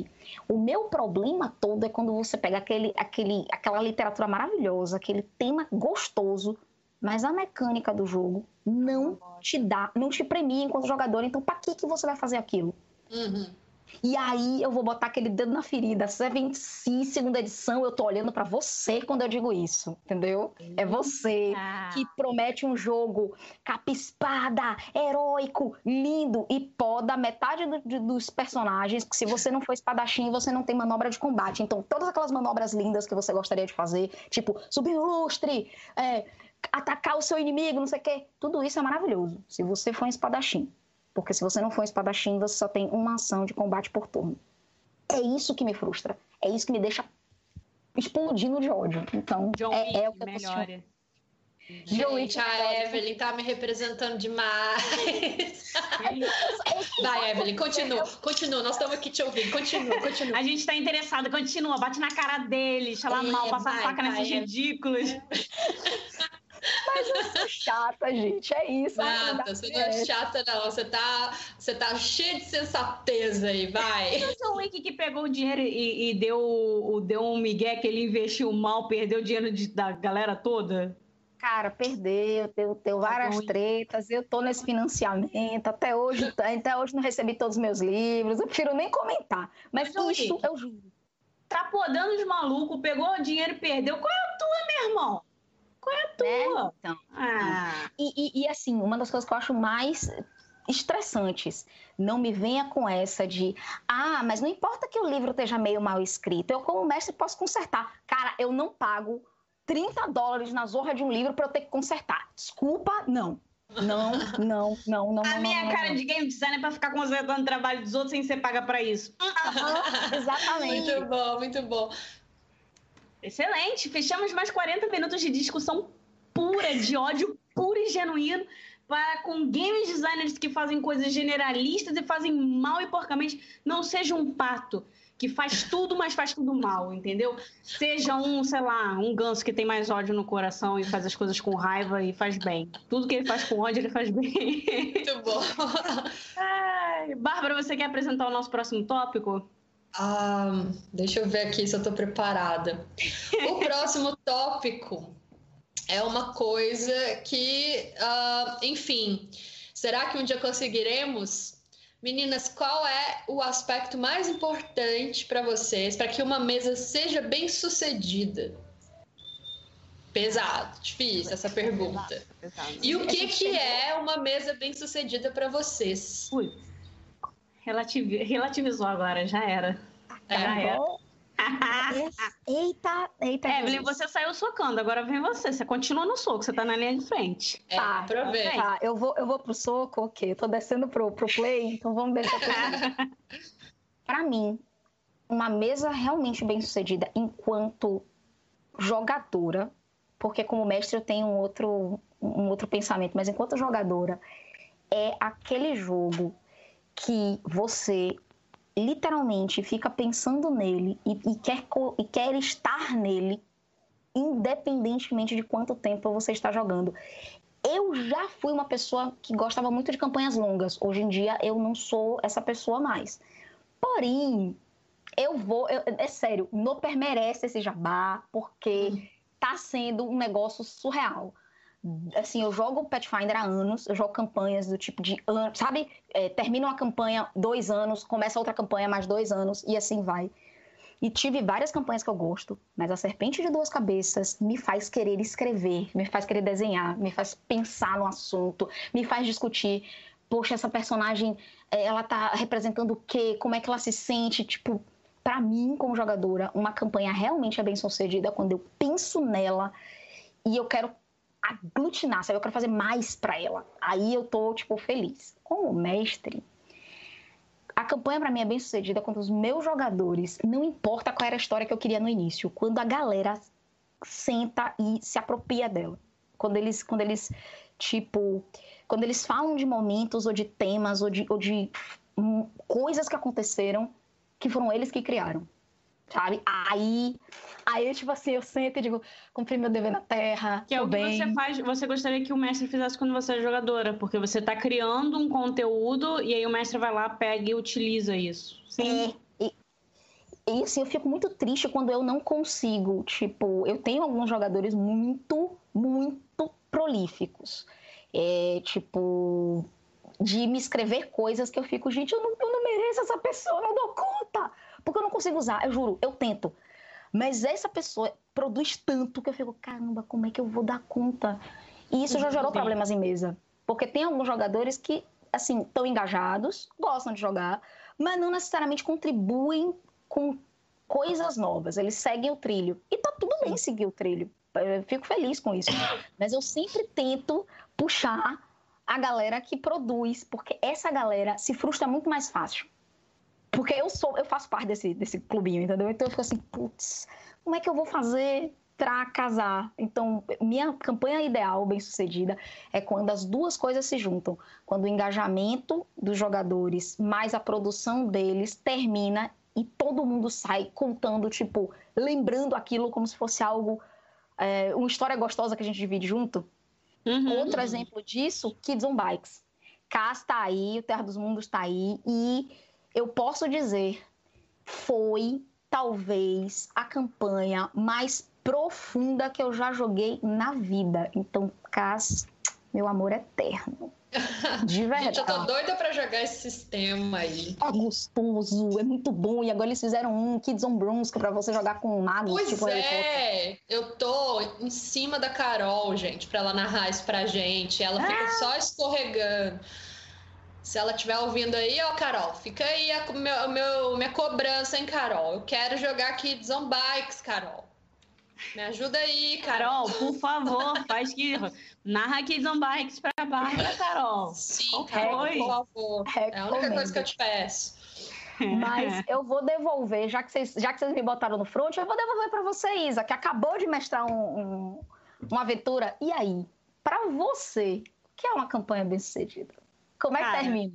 O meu problema todo é quando você pega aquele, aquele, aquela literatura maravilhosa, aquele tema gostoso, mas a mecânica do jogo não te dá, não te premia enquanto jogador. Então, para que, que você vai fazer aquilo? Uhum. E aí eu vou botar aquele dedo na ferida. Seven Sea, segunda edição, eu tô olhando para você quando eu digo isso, entendeu? É você que promete um jogo capa-espada, heróico, lindo e poda metade do, dos personagens, se você não for espadachim, você não tem manobra de combate. Então, todas aquelas manobras lindas que você gostaria de fazer, tipo subir o lustre, é, atacar o seu inimigo, não sei o quê, tudo isso é maravilhoso, se você for um espadachim. Porque se você não for um espadachim, você só tem uma ação de combate por turno. É isso que me frustra. É isso que me deixa explodindo de ódio. Então, John é, é o que eu
melhora. Gente, a Evelyn tá me representando demais. *laughs* Vai, Evelyn, continua, continua. Nós estamos aqui te ouvindo. Continua, continua.
A gente tá interessada, continua. Bate na cara dele, chama é, mal, passa faca nesses ridículos. *laughs*
Mas eu sou chata, gente. É isso.
Nada, você não é chata, não. Você tá, você tá cheia de sensatez aí, vai.
o John Wick que pegou o dinheiro e, e deu, deu um migué que ele investiu mal, perdeu o dinheiro de, da galera toda?
Cara, perdeu, deu, deu tá várias tretas, eu tô nesse financiamento, até hoje, até hoje não recebi todos os meus livros, eu prefiro nem comentar. Mas, Mas isso eu juro.
Tá podando os malucos, pegou o dinheiro e perdeu. Qual é a tua, meu irmão? Qual é a né? tua? Né? Então,
ah. e, e, e, assim, uma das coisas que eu acho mais estressantes, não me venha com essa de, ah, mas não importa que o livro esteja meio mal escrito, eu como mestre posso consertar. Cara, eu não pago 30 dólares na zorra de um livro para eu ter que consertar. Desculpa, não. Não, não, não, não.
A
não,
minha
não,
cara
não.
de game design é pra ficar consertando o trabalho dos outros sem ser paga para isso.
Uhum, exatamente.
Muito bom, muito bom.
Excelente. Fechamos mais 40 minutos de discussão pura, de ódio puro e genuíno para com game designers que fazem coisas generalistas e fazem mal e porcamente. Não seja um pato que faz tudo, mas faz tudo mal, entendeu? Seja um, sei lá, um ganso que tem mais ódio no coração e faz as coisas com raiva e faz bem. Tudo que ele faz com ódio, ele faz bem.
Muito bom. *laughs*
Ai, Bárbara, você quer apresentar o nosso próximo tópico?
Ah, deixa eu ver aqui se eu estou preparada. O *laughs* próximo tópico é uma coisa que, uh, enfim, será que um dia conseguiremos? Meninas, qual é o aspecto mais importante para vocês para que uma mesa seja bem sucedida? Pesado, difícil essa pergunta. E o que, que é uma mesa bem sucedida para vocês?
Ui, relativizou agora, já era. É, já era. *laughs*
eita, eita.
Evelyn, você saiu socando, agora vem você. Você continua no soco, você tá na linha de frente.
É, tá, aproveita.
Tá, eu vou, eu vou pro soco, ok. Eu tô descendo pro, pro play, então vamos deixar pro *laughs* Pra mim, uma mesa realmente bem sucedida enquanto jogadora, porque como mestre eu tenho um outro, um outro pensamento, mas enquanto jogadora, é aquele jogo que você literalmente fica pensando nele e, e, quer, e quer estar nele, independentemente de quanto tempo você está jogando. Eu já fui uma pessoa que gostava muito de campanhas longas. Hoje em dia eu não sou essa pessoa mais. Porém, eu vou. Eu, é sério, Noper merece esse jabá, porque tá sendo um negócio surreal assim, eu jogo Pathfinder há anos, eu jogo campanhas do tipo de, sabe? É, termina uma campanha, dois anos, começa outra campanha, mais dois anos, e assim vai. E tive várias campanhas que eu gosto, mas a Serpente de Duas Cabeças me faz querer escrever, me faz querer desenhar, me faz pensar no assunto, me faz discutir. Poxa, essa personagem, é, ela tá representando o quê? Como é que ela se sente? Tipo, para mim, como jogadora, uma campanha realmente é bem sucedida quando eu penso nela e eu quero aglutinar, sabe? Eu quero fazer mais para ela. Aí eu tô, tipo, feliz. Como mestre, a campanha para mim é bem sucedida quando os meus jogadores, não importa qual era a história que eu queria no início, quando a galera senta e se apropria dela. Quando eles, quando eles tipo, quando eles falam de momentos ou de temas ou de, ou de coisas que aconteceram que foram eles que criaram. Sabe? Aí, aí tipo assim, eu sento e digo, cumpri meu dever na terra.
Que é o que
bem.
você faz, você gostaria que o mestre fizesse quando você é jogadora, porque você tá criando um conteúdo e aí o mestre vai lá, pega e utiliza isso. Sim.
É, e, e assim, eu fico muito triste quando eu não consigo. Tipo, eu tenho alguns jogadores muito, muito prolíficos. É, tipo, de me escrever coisas que eu fico, gente, eu não, eu não mereço essa pessoa, eu não dou conta. Porque eu não consigo usar, eu juro, eu tento. Mas essa pessoa produz tanto que eu fico, caramba, como é que eu vou dar conta? E isso já gerou problemas em mesa. Porque tem alguns jogadores que, assim, estão engajados, gostam de jogar, mas não necessariamente contribuem com coisas novas. Eles seguem o trilho. E tá tudo bem seguir o trilho. Eu fico feliz com isso. Mas eu sempre tento puxar a galera que produz, porque essa galera se frustra muito mais fácil. Porque eu sou, eu faço parte desse, desse clubinho, entendeu? Então eu fico assim, putz, como é que eu vou fazer para casar? Então, minha campanha ideal, bem sucedida, é quando as duas coisas se juntam. Quando o engajamento dos jogadores mais a produção deles termina e todo mundo sai contando, tipo, lembrando aquilo como se fosse algo, é, uma história gostosa que a gente divide junto. Uhum. Outro exemplo disso, Kids on Bikes. Cas está aí, o Terra dos Mundos está aí, e eu posso dizer, foi talvez a campanha mais profunda que eu já joguei na vida. Então, Cas, meu amor eterno. De verdade. *laughs*
Gente, eu tô doida pra jogar esse sistema aí.
É gostoso, é muito bom. E agora eles fizeram um Kids on que é pra você jogar com magos.
Pois
tipo
é, eu tô em cima da Carol, gente, pra ela narrar isso pra gente. Ela fica ah. só escorregando. Se ela estiver ouvindo aí, ó, Carol, fica aí a meu, meu, minha cobrança, hein, Carol? Eu quero jogar Kids on Bikes, Carol. Me ajuda aí, Carol.
Carol, por favor, faz que. Narra Kids on Bikes pra Bárbara, Carol.
Sim, Carol, por favor. É a única coisa que eu te peço.
Mas *laughs* eu vou devolver, já que, vocês, já que vocês me botaram no front, eu vou devolver para você, Isa, que acabou de mestrar um, um, uma aventura. E aí, para você, que é uma campanha bem sucedida, como é que Cara, termina?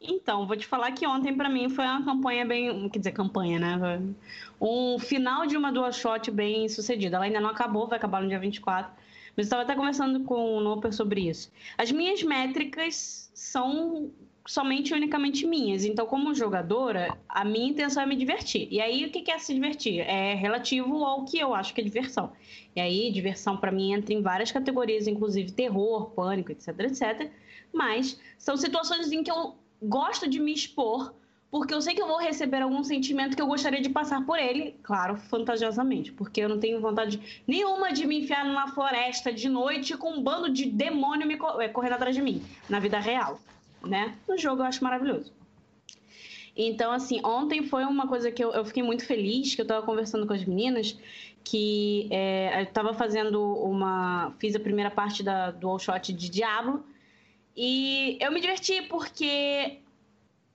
Então, vou te falar que ontem para mim foi uma campanha bem, quer dizer, campanha, né? Um final de uma dual shot bem sucedida. Ela ainda não acabou, vai acabar no dia 24. Mas eu estava até conversando com o Noper sobre isso. As minhas métricas são somente e unicamente minhas. Então, como jogadora, a minha intenção é me divertir. E aí, o que é se divertir? É relativo ao que eu acho que é diversão. E aí, diversão para mim entra em várias categorias, inclusive terror, pânico, etc, etc. Mas são situações em que eu gosto de me expor, porque eu sei que eu vou receber algum sentimento que eu gostaria de passar por ele, claro, fantasiosamente, porque eu não tenho vontade nenhuma de me enfiar numa floresta de noite com um bando de demônio me é, correndo atrás de mim, na vida real, né? No jogo eu acho maravilhoso. Então, assim, ontem foi uma coisa que eu, eu fiquei muito feliz, que eu estava conversando com as meninas, que é, eu estava fazendo uma... Fiz a primeira parte da, do All Shot de Diablo, e eu me diverti porque.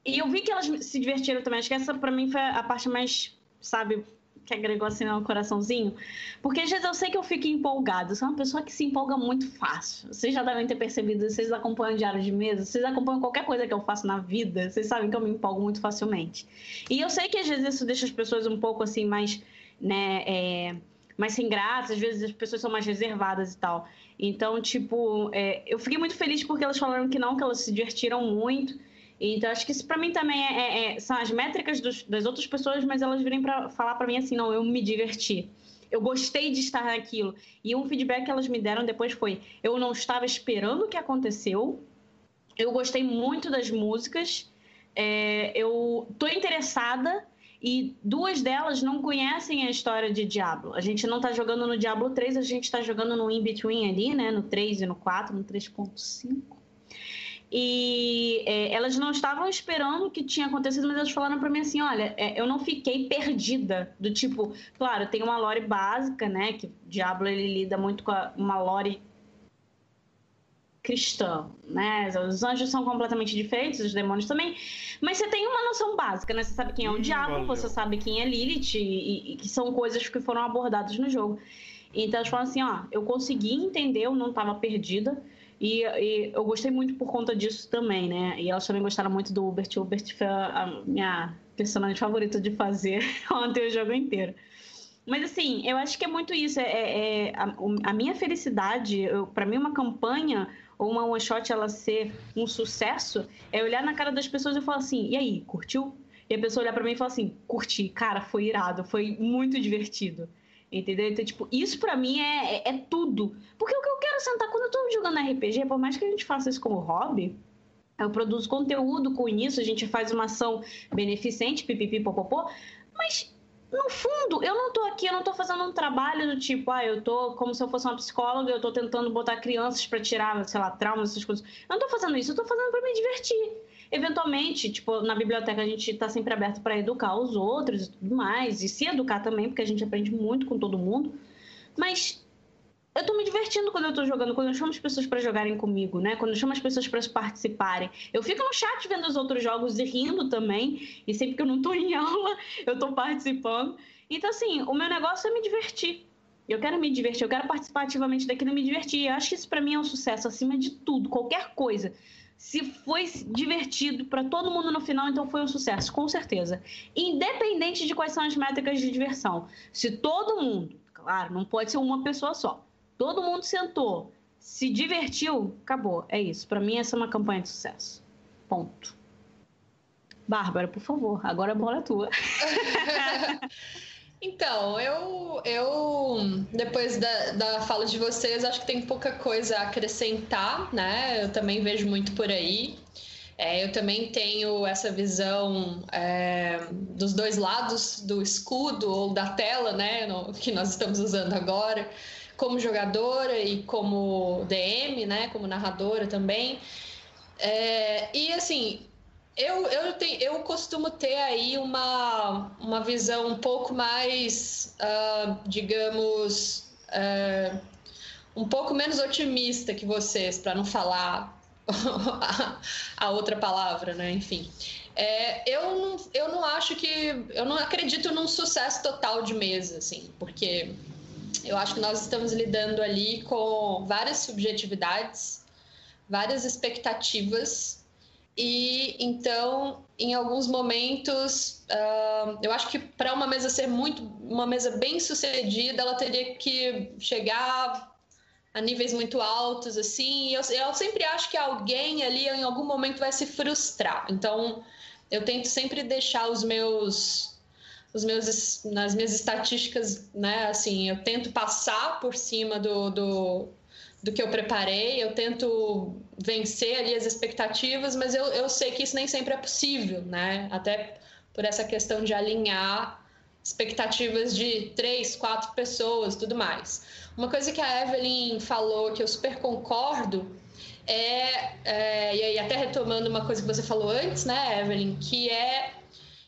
E eu vi que elas se divertiram também. Acho que essa pra mim foi a parte mais, sabe, que agregou assim no coraçãozinho. Porque às vezes eu sei que eu fico empolgada. Eu sou uma pessoa que se empolga muito fácil. Vocês já devem ter percebido, vocês acompanham diário de mesa, vocês acompanham qualquer coisa que eu faço na vida, vocês sabem que eu me empolgo muito facilmente. E eu sei que às vezes isso deixa as pessoas um pouco assim mais, né, é, mais sem graça, às vezes as pessoas são mais reservadas e tal. Então, tipo, é, eu fiquei muito feliz porque elas falaram que não, que elas se divertiram muito. Então, acho que isso para mim também é, é, é, são as métricas dos, das outras pessoas, mas elas virem para falar para mim assim: não, eu me diverti. Eu gostei de estar naquilo. E um feedback que elas me deram depois foi: eu não estava esperando o que aconteceu, eu gostei muito das músicas, é, eu tô interessada e duas delas não conhecem a história de Diablo. A gente não está jogando no Diablo 3, a gente está jogando no in-between ali, né? No 3 e no 4, no 3.5. E é, elas não estavam esperando o que tinha acontecido, mas elas falaram para mim assim: olha, é, eu não fiquei perdida. Do tipo, claro, tem uma lore básica, né? Que Diablo ele lida muito com a, uma lore cristã, né? Os anjos são completamente diferentes, os demônios também, mas você tem uma noção básica, né? Você sabe quem é o hum, diabo, valeu. você sabe quem é Lilith, e, e, que são coisas que foram abordadas no jogo. Então eles falam assim, ó, eu consegui entender, eu não estava perdida, E, e, eu gostei muito por conta disso também, né? E elas também gostaram muito do Hubert. O Hubert foi a minha personagem favorita de fazer *laughs* ontem o jogo inteiro. Mas assim, eu acho que é muito isso. É, é, é a, a, minha felicidade, para mim, uma campanha ou uma one shot ela ser um sucesso, é olhar na cara das pessoas e falar assim: e aí, curtiu? E a pessoa olhar para mim e falar assim: curti, cara, foi irado, foi muito divertido. Entendeu? Então, tipo, isso para mim é, é, é, tudo. Porque o que eu quero sentar, quando eu tô jogando RPG, por mais que a gente faça isso como hobby, eu produzo conteúdo com isso, a gente faz uma ação beneficente, pipipi, popopô, mas no fundo, eu não tô aqui, eu não tô fazendo um trabalho do tipo, ah, eu tô como se eu fosse uma psicóloga, eu tô tentando botar crianças para tirar, sei lá, traumas, essas coisas. Eu não tô fazendo isso, eu tô fazendo para me divertir eventualmente, tipo, na biblioteca a gente está sempre aberto para educar os outros e tudo mais, e se educar também, porque a gente aprende muito com todo mundo. Mas eu estou me divertindo quando eu estou jogando, quando eu chamo as pessoas para jogarem comigo, né? Quando eu chamo as pessoas para participarem. Eu fico no chat vendo os outros jogos e rindo também, e sempre que eu não estou *laughs* em aula, eu estou participando. Então, assim, o meu negócio é me divertir. Eu quero me divertir, eu quero participar ativamente daquilo e me divertir. Eu acho que isso para mim é um sucesso acima de tudo, qualquer coisa. Se foi divertido para todo mundo no final, então foi um sucesso, com certeza. Independente de quais são as métricas de diversão. Se todo mundo, claro, não pode ser uma pessoa só, todo mundo sentou, se divertiu, acabou. É isso. Para mim, essa é uma campanha de sucesso. Ponto. Bárbara, por favor, agora a bola é tua. *laughs*
Então, eu, eu depois da, da fala de vocês, acho que tem pouca coisa a acrescentar, né? Eu também vejo muito por aí. É, eu também tenho essa visão é, dos dois lados do escudo ou da tela, né? No, que nós estamos usando agora, como jogadora e como DM, né? Como narradora também. É, e assim, eu, eu, tenho, eu costumo ter aí uma, uma visão um pouco mais, uh, digamos, uh, um pouco menos otimista que vocês, para não falar *laughs* a, outra palavra, né? Enfim. É, eu, não, eu não acho que. Eu não acredito num sucesso total de mesa, assim, porque eu acho que nós estamos lidando ali com várias subjetividades, várias expectativas e então, em alguns momentos, uh, eu acho que para uma mesa ser muito, uma mesa bem sucedida, ela teria que chegar a níveis muito altos, assim. E eu, eu sempre acho que alguém ali, em algum momento, vai se frustrar. Então, eu tento sempre deixar os meus os meus nas minhas estatísticas, né? Assim, eu tento passar por cima do, do do que eu preparei, eu tento vencer ali as expectativas, mas eu, eu sei que isso nem sempre é possível, né? Até por essa questão de alinhar expectativas de três, quatro pessoas, tudo mais. Uma coisa que a Evelyn falou que eu super concordo é, é e até retomando uma coisa que você falou antes, né, Evelyn, que é,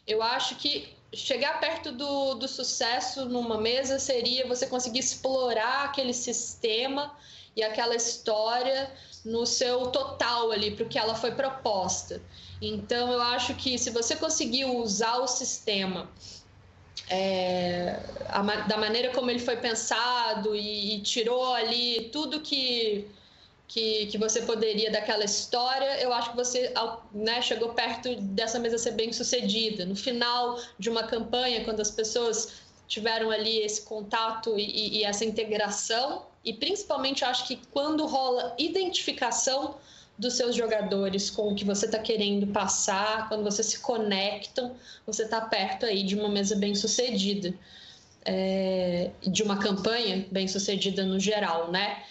eu acho que chegar perto do, do sucesso numa mesa seria você conseguir explorar aquele sistema e aquela história no seu total ali, para o que ela foi proposta. Então, eu acho que se você conseguir usar o sistema é, a, da maneira como ele foi pensado e, e tirou ali tudo que, que, que, você poderia daquela história, eu acho que você né, chegou perto dessa mesa ser bem sucedida. No final de uma campanha, quando as pessoas tiveram ali esse contato e, e essa integração, e principalmente acho que quando rola identificação dos seus jogadores com o que você está querendo passar, quando vocês se conectam, você está perto aí de uma mesa bem sucedida, é, de uma campanha bem sucedida no geral, né?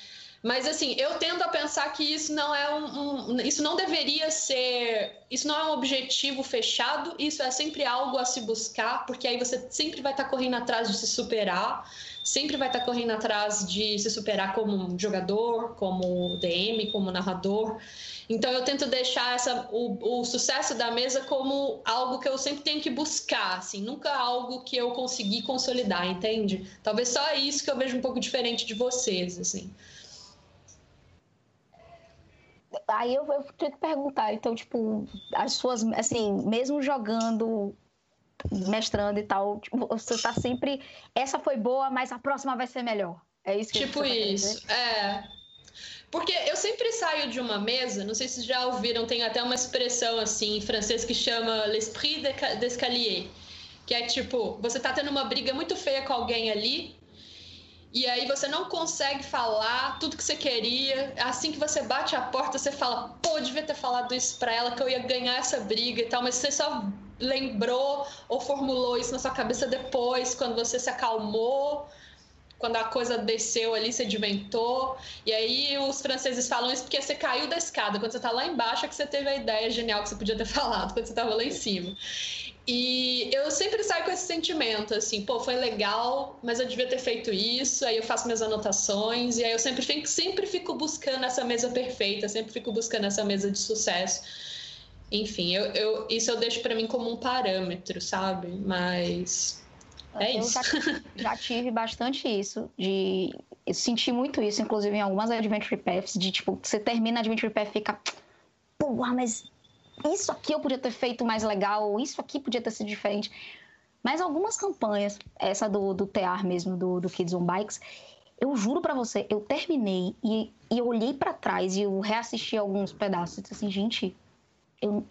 Mas assim, eu tendo a pensar que isso não é um, um, isso não deveria ser, isso não é um objetivo fechado, isso é sempre algo a se buscar, porque aí você sempre vai estar tá correndo atrás de se superar, sempre vai estar tá correndo atrás de se superar como jogador, como DM, como narrador. Então eu tento deixar essa, o, o, sucesso da mesa como algo que eu sempre tenho que buscar, assim, nunca algo que eu consegui consolidar, entende? Talvez só isso que eu vejo um pouco diferente de vocês, assim.
Aí eu, eu tenho que perguntar, então, tipo, as suas, assim, mesmo jogando, mestrando e tal, tipo, você tá sempre. Essa foi boa, mas a próxima vai ser melhor. É isso que
Tipo
você
isso, é. Porque eu sempre saio de uma mesa, não sei se já ouviram, tem até uma expressão assim em francês que chama l'esprit d'escalier, que é tipo, você tá tendo uma briga muito feia com alguém ali, e aí você não consegue falar tudo que você queria. Assim que você bate a porta, você fala, pô, devia ter falado isso pra ela, que eu ia ganhar essa briga e tal, mas você só lembrou ou formulou isso na sua cabeça depois, quando você se acalmou quando a coisa desceu ali, você dimentou. E aí os franceses falam isso porque você caiu da escada. Quando você está lá embaixo é que você teve a ideia genial que você podia ter *laughs* falado quando você estava lá em cima. E eu sempre saio com esse sentimento, assim, pô, foi legal, mas eu devia ter feito isso. Aí eu faço minhas anotações, e aí eu sempre fico, sempre fico buscando essa mesa perfeita, sempre fico buscando essa mesa de sucesso. Enfim, eu, eu isso eu deixo para mim como um parâmetro, sabe? Mas é isso.
Eu já, já, tive bastante isso, de eu senti muito isso, inclusive em algumas Adventure Paths, de tipo, você termina a Adventure Path e fica, porra, mas isso aqui eu podia ter feito mais legal, isso aqui podia ter sido diferente. Mas algumas campanhas, essa do, do TR mesmo, do, do Kids on Bikes, eu juro para você, eu terminei e, e eu olhei para trás e eu reassisti alguns pedaços e disse assim, gente, eu,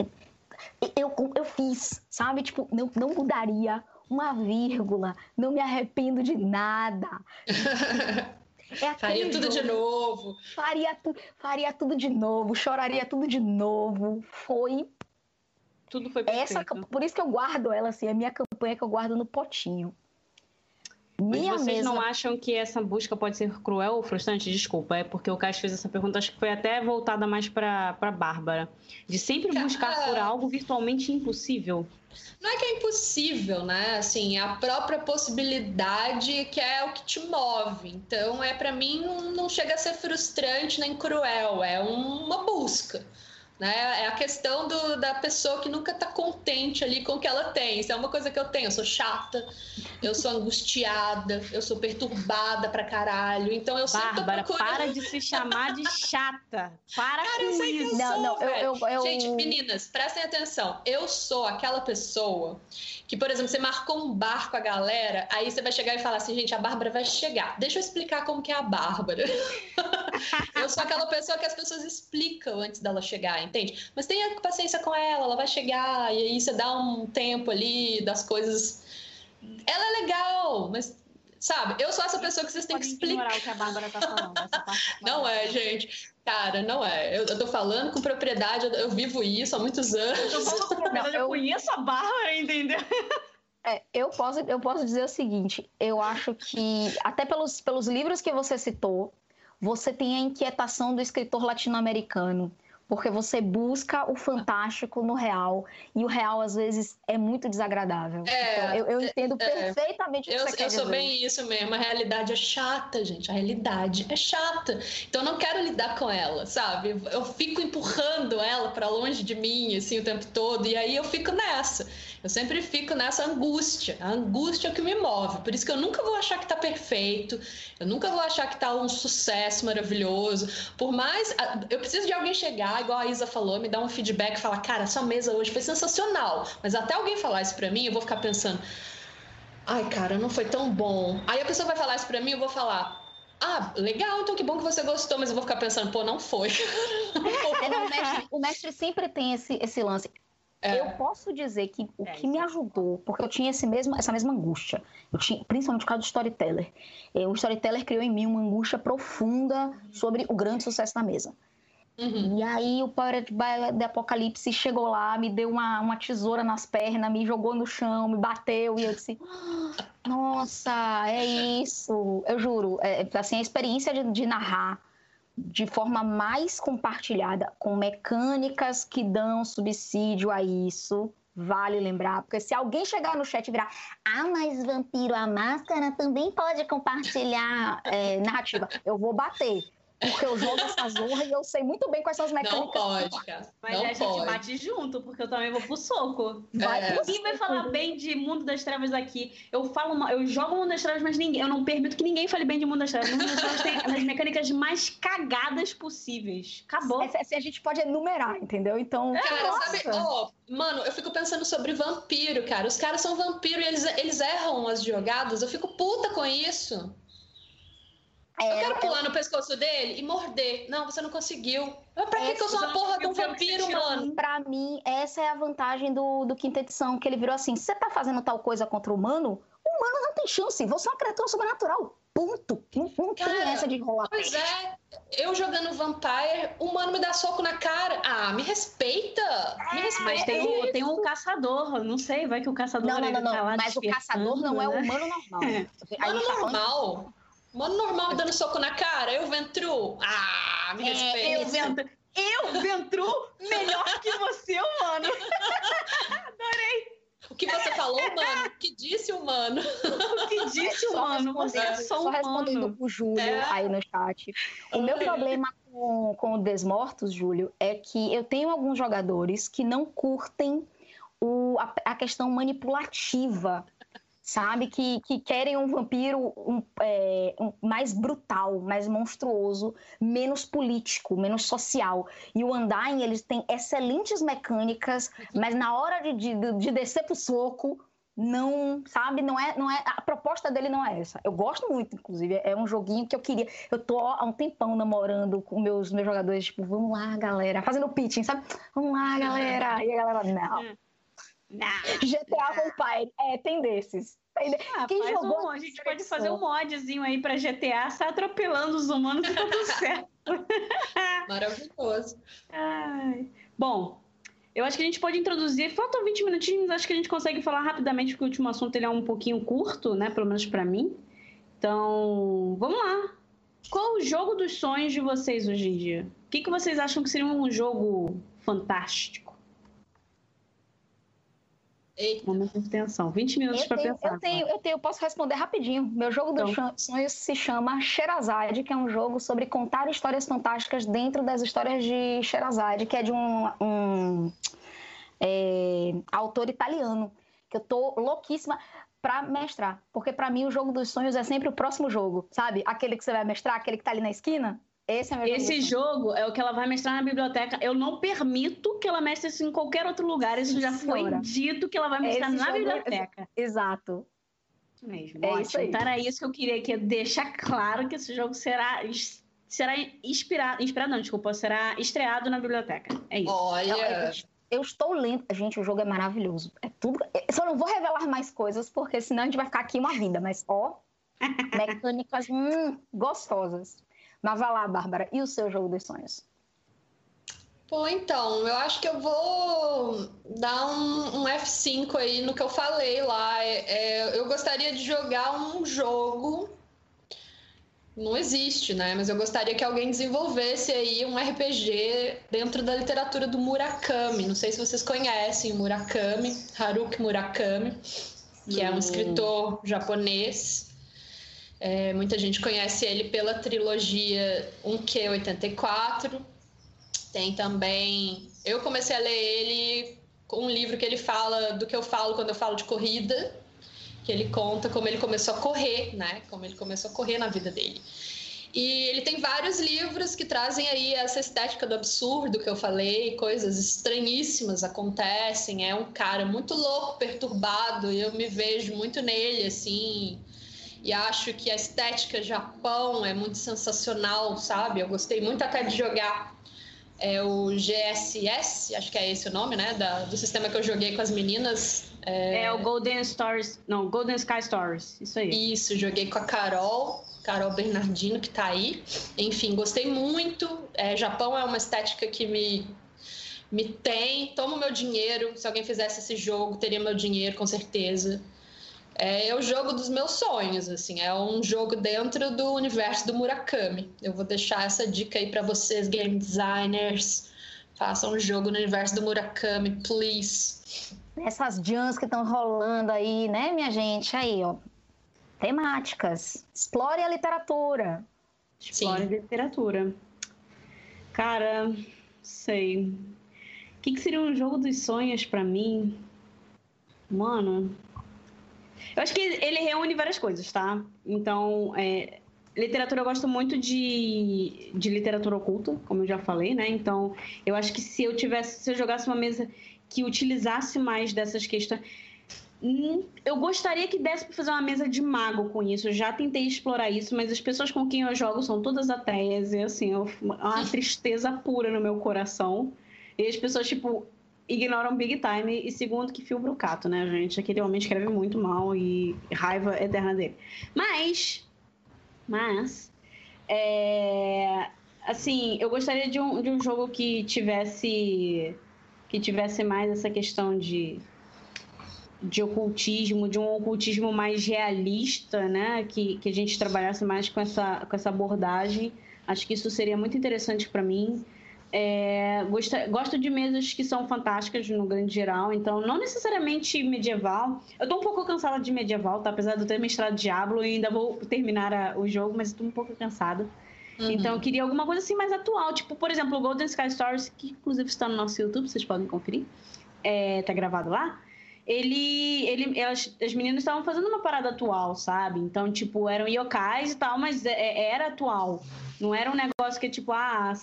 eu, eu, eu fiz, sabe? Tipo, não, não mudaria uma vírgula, não me arrependo de nada. *laughs*
É faria tudo jogo. de novo.
Faria, tu, faria tudo de novo, choraria tudo de novo. Foi.
Tudo foi perfeito. Essa,
por isso que eu guardo ela assim, a minha campanha que eu guardo no potinho.
Mas vocês mesa... não acham que essa busca pode ser cruel ou frustrante? Desculpa, é porque o Caio fez essa pergunta, acho que foi até voltada mais para Bárbara. De sempre buscar por algo virtualmente impossível.
Não é que é impossível, né? Assim, é a própria possibilidade que é o que te move. Então, é para mim não chega a ser frustrante nem cruel, é uma busca. Né? É a questão do, da pessoa que nunca está contente ali com o que ela tem. Isso é uma coisa que eu tenho. Eu sou chata, eu sou angustiada, eu sou perturbada pra caralho. Então eu
sempre Bárbara, procurando... para de se chamar de chata. Para Cara, com isso.
não, não, eu, eu, eu... Gente, meninas, prestem atenção. Eu sou aquela pessoa que, por exemplo, você marcou um bar com a galera, aí você vai chegar e falar assim, gente, a Bárbara vai chegar. Deixa eu explicar como que é a Bárbara. *laughs* eu sou aquela pessoa que as pessoas explicam antes dela chegar entende? Mas tenha paciência com ela, ela vai chegar, e aí você dá um tempo ali das coisas. Ela é legal, mas sabe? Eu sou essa pessoa que vocês têm que explicar.
o que a Bárbara tá falando. *laughs*
não é, gente. Cara, não é. Eu, eu tô falando com propriedade, eu, eu vivo isso há muitos anos. Eu tô falando com
propriedade, eu conheço a Bárbara, entendeu?
É, eu posso, eu posso dizer o seguinte: eu acho que, até pelos, pelos livros que você citou, você tem a inquietação do escritor latino-americano porque você busca o fantástico no real e o real às vezes é muito desagradável. É, então, eu, eu, é, entendo é, perfeitamente
é,
o que
eu,
você quer
Eu sou bem isso mesmo. A realidade é chata, gente. A realidade é chata. Então eu não quero lidar com ela, sabe? Eu fico empurrando ela para longe de mim assim o tempo todo e aí eu fico nessa. Eu sempre fico nessa angústia. A angústia é o que me move. Por isso que eu nunca vou achar que tá perfeito. Eu nunca vou achar que tá um sucesso maravilhoso. Por mais. Eu preciso de alguém chegar, igual a Isa falou, me dar um feedback falar: cara, sua mesa hoje foi sensacional. Mas até alguém falar isso pra mim, eu vou ficar pensando. Ai, cara, não foi tão bom. Aí a pessoa vai falar isso pra mim, eu vou falar: ah, legal, então que bom que você gostou, mas eu vou ficar pensando, pô, não foi. *laughs*
É, o, mestre, o, mestre, sempre tem esse, esse lance. É. Eu posso dizer que o é, que me ajudou, porque eu tinha esse mesmo, essa mesma angústia, eu tinha, principalmente por causa do storyteller. É, o storyteller criou em mim uma angústia profunda sobre o grande sucesso da mesa. Uhum. E aí o Power de Apocalipse chegou lá, me deu uma, uma tesoura nas pernas, me jogou no chão, me bateu, e eu disse, nossa, é isso. Eu juro, é, assim, a experiência de, de narrar de forma mais compartilhada, com mecânicas que dão subsídio a isso. Vale lembrar, porque se alguém chegar no chat e virar, ah, mas Vampiro a Máscara também pode compartilhar é, narrativa, eu vou bater. Porque eu jogo essa zorra e eu sei muito bem quais são as mecânicas.
Não pode, cara.
Mas
não
a gente bate junto, porque eu também vou pro soco. Vai, é. Ninguém vai falar bem de Mundo das Trevas aqui. Eu falo, eu jogo Mundo das Trevas, mas ninguém, eu não permito que ninguém fale bem de Mundo das Trevas. Mundo das Trevas tem as mecânicas mais cagadas possíveis. Acabou.
Essa, essa a gente pode enumerar, entendeu? Então.
Cara, nossa. sabe, oh, mano, eu fico pensando sobre vampiro, cara. Os caras são vampiro e eles, eles erram as jogadas. Eu fico puta com isso. É, eu quero pular no pescoço dele e morder. Não, você não conseguiu. Mas pra que, que eu sou uma porra de um vampiro, mano?
Pra mim, essa é a vantagem do, do quinta edição, que ele virou assim: você tá fazendo tal coisa contra o humano? O humano não tem chance, você é uma criatura sobrenatural. Ponto. Não, não Cara, tem essa de enrolar.
Pois é, eu jogando Vampire, o humano me dá soco na cara. Ah, me respeita! Me
é, respeita. Mas tem, um, tem um caçador, não sei, vai que o caçador.
Não, não, não, não. Tá mas o caçador não é o né? humano normal. *laughs* É.
Humano tá normal. Humano normal me dando soco na cara, eu Ventru. Ah, me é, respeita.
Eu, Ventru. Eu, Ventru, melhor que você, humano. *laughs* Adorei.
O que você falou, mano? O que disse o mano?
O que disse o mano? Você é só um Só
respondendo o Júlio é. aí no chat. O meu problema com, com o Desmortos, Júlio, é que eu tenho alguns jogadores que não curtem o, a, a questão manipulativa sabe? Que, que querem um vampiro um, é, um, mais brutal, mais monstruoso, menos político, menos social. E o Undyne, eles têm excelentes mecânicas, mas na hora de, de, de descer pro soco, não, sabe, não é, não é, a proposta dele não é essa. Eu gosto muito, inclusive, é um joguinho que eu queria, eu tô há um tempão namorando com meus meus jogadores, tipo, vamos lá, galera, fazendo pitching, sabe? Vamos lá, galera. E a galera, não. Não, GTA Vampire, é, tem desses.
Ah, Quem jogou um, a gente pode fazer um modzinho aí para GTA, sai atropelando os humanos e tá tudo *laughs* certo.
Maravilhoso.
Ai. Bom, eu acho que a gente pode introduzir. Faltam 20 minutinhos, acho que a gente consegue falar rapidamente, porque o último assunto ele é um pouquinho curto, né? Pelo menos para mim. Então, vamos lá. Qual o jogo dos sonhos de vocês hoje em dia? O que, que vocês acham que seria um jogo fantástico? Eita. Momento de tensão. 20 minutos para pensar.
Eu tenho, eu tenho, posso responder rapidinho. Meu jogo dos então. sonhos se chama Sherazade, que é um jogo sobre contar histórias fantásticas dentro das histórias de Sherazade, que é de um, um é, autor italiano, que eu tô louquíssima para mestrar. Porque para mim o jogo dos sonhos é sempre o próximo jogo, sabe? Aquele que você vai mestrar, aquele que tá ali na esquina. Esse, é
Esse jogo, jogo é o que ela vai mestrar na biblioteca. Eu não permito que ela mestre isso em qualquer outro lugar. Isso já foi dito que ela vai mestrar Esse na é biblioteca.
É... Exato.
Mesmo. É Ótimo. Isso aí. Então era isso que eu queria aqui, deixar claro que esse jogo será será inspirado, inspirado não, desculpa, será estreado na biblioteca. É isso.
Olha,
eu, eu estou lendo, gente, o jogo é maravilhoso. É tudo, eu só não vou revelar mais coisas porque senão a gente vai ficar aqui uma vida, mas ó, *laughs* mecânicas hum, gostosas. Mas vai lá, Bárbara, e o seu jogo dos sonhos?
Pô, então, eu acho que eu vou dar um, um F5 aí no que eu falei lá. É, é, eu gostaria de jogar um jogo. Não existe, né? Mas eu gostaria que alguém desenvolvesse aí um RPG dentro da literatura do Murakami. Não sei se vocês conhecem o Murakami, Haruki Murakami, que é um escritor japonês é, muita gente conhece ele pela trilogia 1Q84. Tem também. Eu comecei a ler ele com um livro que ele fala do que eu falo quando eu falo de corrida, que ele conta como ele começou a correr, né? Como ele começou a correr na vida dele. E ele tem vários livros que trazem aí essa estética do absurdo que eu falei, coisas estranhíssimas acontecem. É um cara muito louco, perturbado, e eu me vejo muito nele, assim e acho que a estética Japão é muito sensacional, sabe? Eu gostei muito até de jogar é, o GSS, acho que é esse o nome, né? Da, do sistema que eu joguei com as meninas.
É... é o Golden Stars, não, Golden Sky Stories, isso aí.
Isso, joguei com a Carol, Carol Bernardino, que tá aí. Enfim, gostei muito. É, Japão é uma estética que me, me tem. Toma o meu dinheiro. Se alguém fizesse esse jogo, teria meu dinheiro, com certeza é o jogo dos meus sonhos, assim, é um jogo dentro do universo do Murakami. Eu vou deixar essa dica aí para vocês, game designers. Façam um jogo no universo do Murakami, please.
Essas jams que estão rolando aí, né, minha gente? Aí, ó. Temáticas. Explore a literatura.
Explore Sim. a literatura. Cara, sei. O que, que seria um jogo dos sonhos para mim? Mano, eu acho que ele reúne várias coisas, tá? Então, é, literatura eu gosto muito de, de literatura oculta, como eu já falei, né? Então, eu acho que se eu tivesse, se eu jogasse uma mesa que utilizasse mais dessas questões. Hum, eu gostaria que desse para fazer uma mesa de mago com isso. Eu já tentei explorar isso, mas as pessoas com quem eu jogo são todas ateias e assim, eu, uma tristeza pura no meu coração. E as pessoas, tipo, ignoram Big Time. E segundo, que fio brucato, né, gente? Aquele homem escreve muito mal e raiva eterna dele. Mas. Mas. É, assim, eu gostaria de um, de um jogo que tivesse. Que tivesse mais essa questão de de ocultismo, de um ocultismo mais realista, né? Que, que a gente trabalhasse mais com essa, com essa abordagem. Acho que isso seria muito interessante para mim. É, gosto, gosto de mesas que são fantásticas no grande geral, então não necessariamente medieval. Eu tô um pouco cansada de medieval, tá? Apesar de eu ter mestrado Diablo e ainda vou terminar a, o jogo, mas estou um pouco cansada. Uhum. Então eu queria alguma coisa assim mais atual, tipo, por exemplo, o Golden Sky Stories, que inclusive está no nosso YouTube, vocês podem conferir. É, tá gravado lá ele, ele elas, as meninas estavam fazendo uma parada atual, sabe? Então, tipo, eram yokais e tal, mas é, é era atual. Não era um negócio que, tipo, ah,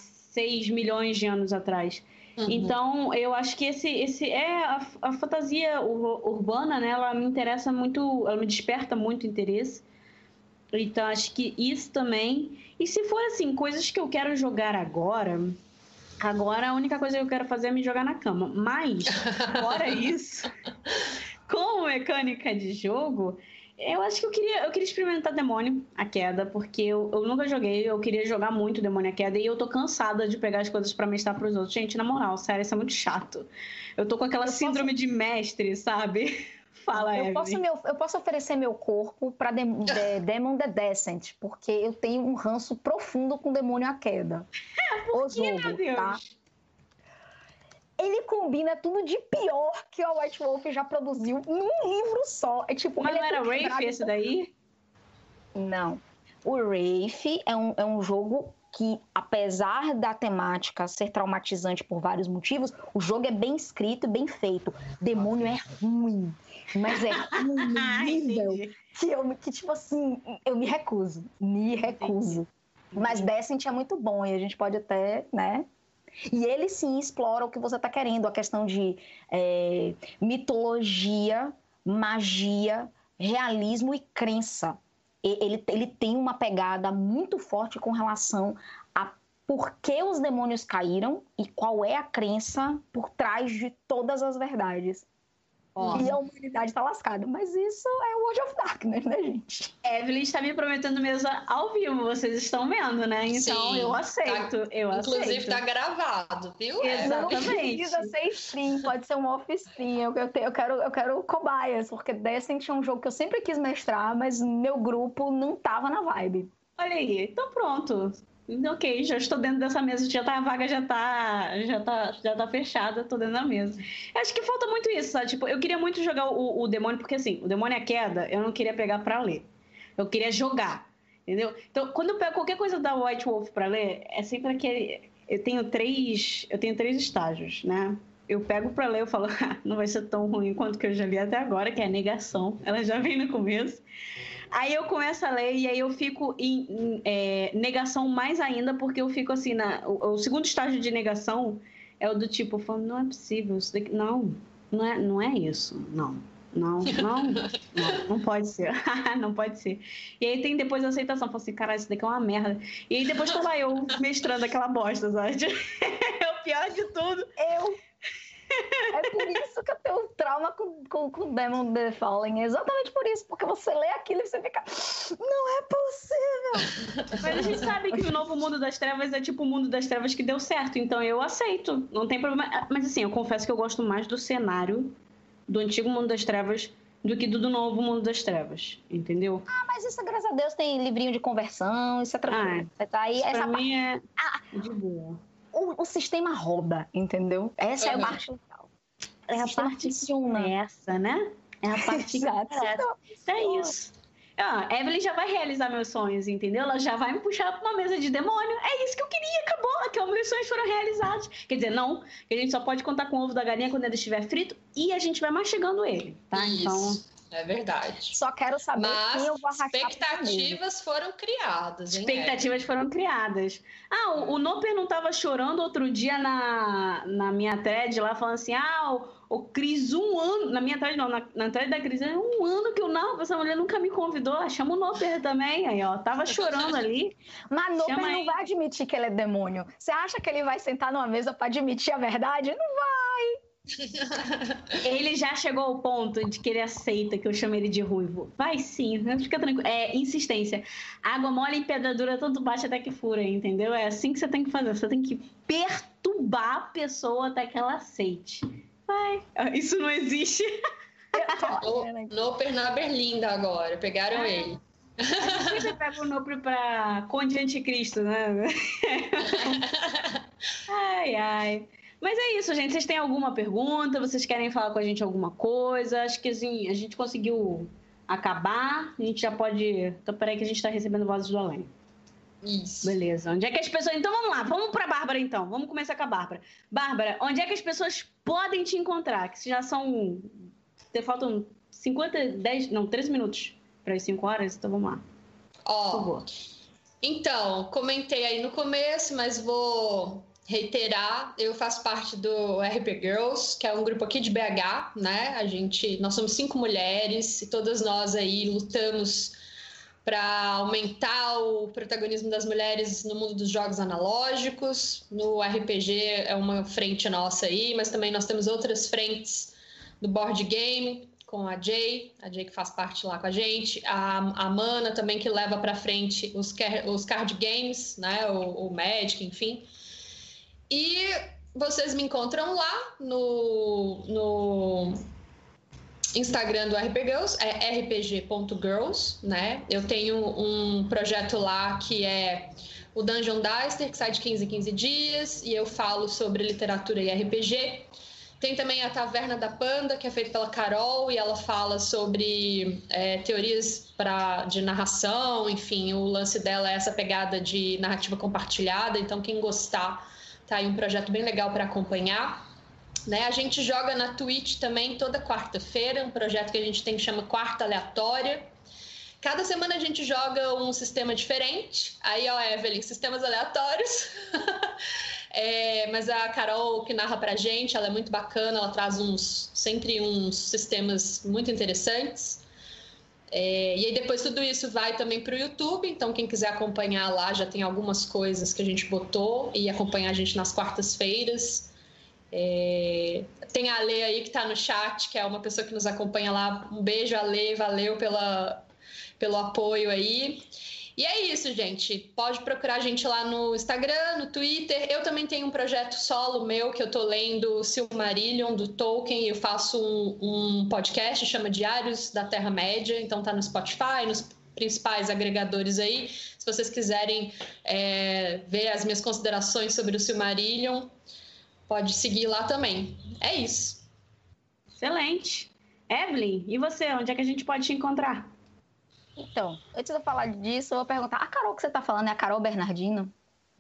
6 milhões de anos atrás. Uhum. Então, eu acho que esse, esse é a, a fantasia urbana, né? Ela me interessa muito, ela me desperta muito interesse. Então, acho que isso também. E se for assim, coisas que eu quero jogar agora, Agora a única coisa que eu quero fazer é me jogar na cama. Mas, fora *laughs* isso, com mecânica de jogo, eu acho que eu queria, eu queria experimentar Demônio, a queda, porque eu, eu nunca joguei, eu queria jogar muito Demônio, a queda, e eu tô cansada de pegar as coisas para mestrar pros outros. Gente, na moral, sério, isso é muito chato. Eu tô com aquela eu síndrome posso... de mestre, sabe? *laughs* Fala,
eu posso, meu, eu posso oferecer meu corpo para de, de, Demon the Descent, porque eu tenho um ranço profundo com Demônio à Queda.
É, *laughs* por o que, jogo, meu Deus? Tá?
Ele combina tudo de pior que o White Wolf já produziu em um livro só. É tipo,
Mas
não
é era Wraith esse daí?
Não. O Wraith é um, é um jogo que, apesar da temática ser traumatizante por vários motivos, o jogo é bem escrito e bem feito. Demônio é ruim, mas é ruim *laughs* nível que, eu, que, tipo assim, eu me recuso. Me recuso. Mas Descent é muito bom e a gente pode até, né? E ele sim explora o que você está querendo, a questão de é, mitologia, magia, realismo e crença ele, ele tem uma pegada muito forte com relação a por que os demônios caíram e qual é a crença por trás de todas as verdades. E a humanidade está lascada. Mas isso é o World of Darkness, né, gente?
Evelyn está me prometendo mesa ao vivo, vocês estão vendo, né? Então Sim, eu aceito. Tá, eu
inclusive está gravado, viu?
Exatamente. Não
precisa ser stream, pode ser um off stream. Eu, eu, eu, quero, eu quero cobaias, porque Descent é um jogo que eu sempre quis mestrar, mas meu grupo não tava na vibe.
Olha aí, então pronto ok, já estou dentro dessa mesa, já tá, a vaga já tá, já tá, já tá fechada, estou dentro da mesa. Acho que falta muito isso, sabe? Tipo, eu queria muito jogar o, o demônio, porque assim, o demônio é queda, eu não queria pegar para ler. Eu queria jogar, entendeu? Então, quando eu pego qualquer coisa da White Wolf para ler, é sempre aquele. Eu tenho três, eu tenho três estágios, né? Eu pego para ler, eu falo, *laughs* ah, não vai ser tão ruim quanto que eu já li até agora, que é a negação. Ela já vem no começo. Aí eu começo a ler e aí eu fico em, em é, negação mais ainda, porque eu fico assim, na, o, o, segundo estágio de negação é o do tipo, não é possível, isso daqui, não, não é, não é isso, não. Não, não, não, não pode ser. *laughs* não pode ser. E aí tem depois a aceitação. Fala assim, cara, isso daqui é uma merda. E aí depois tô lá eu mestrando aquela bosta, sabe? *laughs* é o pior de tudo.
Eu *laughs* é por isso que eu tenho trauma com, com, com Demon The Fallen. É exatamente por isso, porque você lê aquilo e você fica. Não é possível! *laughs*
Mas a gente sabe que o novo mundo das trevas é tipo o mundo das trevas que deu certo, então eu aceito. Não tem problema. Mas assim, eu confesso que eu gosto mais do cenário do antigo mundo das trevas do que do, do novo mundo das trevas, entendeu?
Ah, mas isso, graças a Deus, tem livrinho de conversão, isso é tranquilo. Ah,
tá aí, essa pra mim é ah, de boa
o, o sistema roda, entendeu? Essa uhum. é a parte legal.
É a parte funciona. essa, né? É a *laughs* parte Exato. É isso. Ah, Evelyn já vai realizar meus sonhos, entendeu? Ela já vai me puxar para uma mesa de demônio. É isso que eu queria, acabou. Que meus sonhos foram realizados. Quer dizer, não, que a gente só pode contar com o ovo da galinha quando ele estiver frito e a gente vai mastigando ele, tá?
Isso. Então, É verdade.
Só quero saber
Mas
quem eu vou arrastar
expectativas foram criadas, hein,
Expectativas foram criadas. Ah, o, o Noper não estava chorando outro dia na, na minha thread lá, falando assim, ah, o, o Cris, um ano... Na minha thread não, na, na thread da Cris, um ano que eu não, essa mulher nunca me convidou, ah, chama o Noper também, aí ó, tava *laughs* chorando ali.
Mas Noper não vai admitir que ele é demônio. Você acha que ele vai sentar numa mesa para admitir a verdade? Não vai!
Ele já chegou ao ponto de que ele aceita que eu chame ele de ruivo. Vai sim, né? fica tranquilo. É insistência. Água mole em pedra dura, tanto baixa até que fura, entendeu? É assim que você tem que fazer. Você tem que perturbar a pessoa até que ela aceite. Vai. Isso não existe.
Noper na Berlinda agora. Pegaram é. ele.
Você pega o Noper pra Conde Anticristo, né? *laughs* ai, ai. Mas é isso, gente. Vocês têm alguma pergunta? Vocês querem falar com a gente alguma coisa? Acho que assim, a gente conseguiu acabar. A gente já pode. Então, peraí que a gente está recebendo vozes do além.
Isso.
Beleza. Onde é que as pessoas. Então vamos lá, vamos para Bárbara então. Vamos começar com a Bárbara. Bárbara, onde é que as pessoas podem te encontrar? Que já são. Faltam 50, 10, não, 13 minutos para as 5 horas, então vamos lá.
Ó. Oh. Então, comentei aí no começo, mas vou reiterar, eu faço parte do RP Girls, que é um grupo aqui de BH, né? A gente, nós somos cinco mulheres e todas nós aí lutamos para aumentar o protagonismo das mulheres no mundo dos jogos analógicos. No RPG é uma frente nossa aí, mas também nós temos outras frentes do board game com a Jay, a Jay que faz parte lá com a gente, a, a Mana também que leva para frente os, os card games, né? O, o Magic, enfim. E vocês me encontram lá no, no Instagram do RP Girls, é rpg.girls, né? Eu tenho um projeto lá que é o Dungeon Dicer, que sai de 15 em 15 dias, e eu falo sobre literatura e RPG. Tem também a Taverna da Panda, que é feita pela Carol, e ela fala sobre é, teorias pra, de narração, enfim, o lance dela é essa pegada de narrativa compartilhada, então quem gostar Tá aí um projeto bem legal para acompanhar. Né? A gente joga na Twitch também toda quarta-feira, um projeto que a gente tem que chama Quarta Aleatória. Cada semana a gente joga um sistema diferente. Aí, ó, Evelyn, sistemas aleatórios. *laughs* é, mas a Carol que narra pra gente, ela é muito bacana, ela traz uns sempre uns sistemas muito interessantes. É, e aí depois tudo isso vai também para o YouTube, então quem quiser acompanhar lá já tem algumas coisas que a gente botou e acompanhar a gente nas quartas-feiras. É, tem a Ale aí que está no chat, que é uma pessoa que nos acompanha lá. Um beijo, Ale, valeu pela, pelo apoio aí. E é isso, gente. Pode procurar a gente lá no Instagram, no Twitter. Eu também tenho um projeto solo meu que eu tô lendo Silmarillion do Tolkien. Eu faço um, um podcast, chama Diários da Terra-média. Então tá no Spotify, nos principais agregadores aí. Se vocês quiserem é, ver as minhas considerações sobre o Silmarillion, pode seguir lá também. É isso.
Excelente. Evelyn, e você? Onde é que a gente pode te encontrar?
Então, antes de eu falar disso, eu vou perguntar: a Carol que você tá falando é a Carol Bernardino?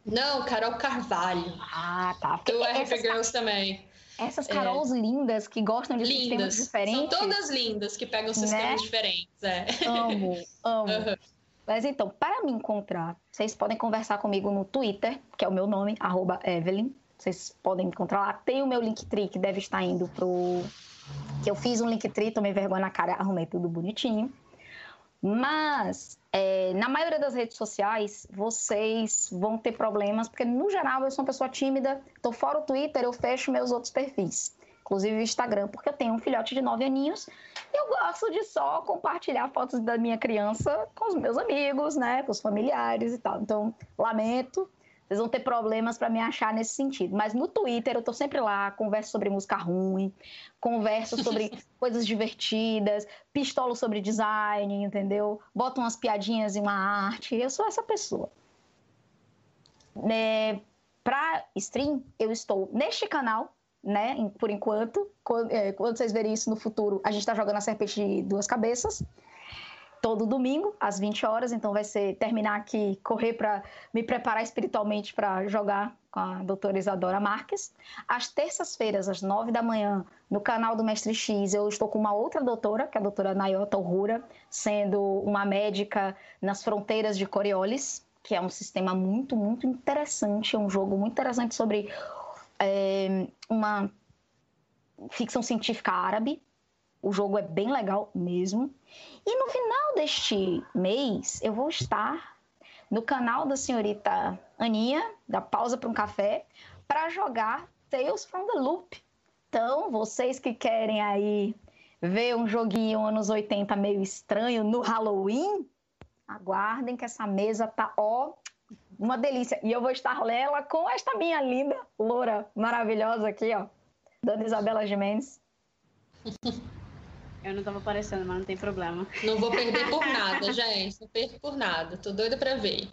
Não, Carol Carvalho.
Ah, tá.
Porque do RP Girls também.
Essas é. Carols é. lindas que gostam de lindas. sistemas diferentes.
São todas lindas que pegam sistemas né? diferentes. É.
Amo, amo. Uhum. Mas então, para me encontrar, vocês podem conversar comigo no Twitter, que é o meu nome, Evelyn. Vocês podem me encontrar lá. Tem o meu Linktree, que deve estar indo pro. Que eu fiz um Linktree, tomei vergonha na cara, arrumei tudo bonitinho. Mas, é, na maioria das redes sociais, vocês vão ter problemas, porque no geral eu sou uma pessoa tímida, então fora o Twitter eu fecho meus outros perfis, inclusive o Instagram, porque eu tenho um filhote de 9 aninhos e eu gosto de só compartilhar fotos da minha criança com os meus amigos, né, com os familiares e tal. Então, lamento, vocês vão ter problemas para me achar nesse sentido. Mas no Twitter eu tô sempre lá, converso sobre música ruim, converso sobre *laughs* coisas divertidas, pistolo sobre design, entendeu? Boto umas piadinhas em uma arte. Eu sou essa pessoa. É, para stream, eu estou neste canal, né? Por enquanto. Quando, é, quando vocês verem isso no futuro, a gente está jogando a serpente de duas cabeças todo domingo, às 20 horas. Então vai ser terminar aqui, correr para me preparar espiritualmente para jogar com a doutora Isadora Marques. Às terças-feiras, às nove da manhã, no canal do Mestre X, eu estou com uma outra doutora, que é a doutora Nayota Urrura, sendo uma médica nas fronteiras de Coriolis, que é um sistema muito, muito interessante, é um jogo muito interessante sobre é, uma ficção científica árabe. O jogo é bem legal mesmo. E no final deste mês, eu vou estar no canal da senhorita Aninha, da Pausa para um Café, para jogar Tales from the Loop. Então, vocês que querem aí ver um joguinho anos 80 meio estranho no Halloween, aguardem que essa mesa tá ó uma delícia. E eu vou estar nela com esta minha linda loura maravilhosa aqui, ó, Dona Isabela Gimenez. *laughs*
Eu não tava aparecendo, mas não tem problema.
Não vou perder por *laughs* nada, gente. Não perco por nada. Tô doida pra ver.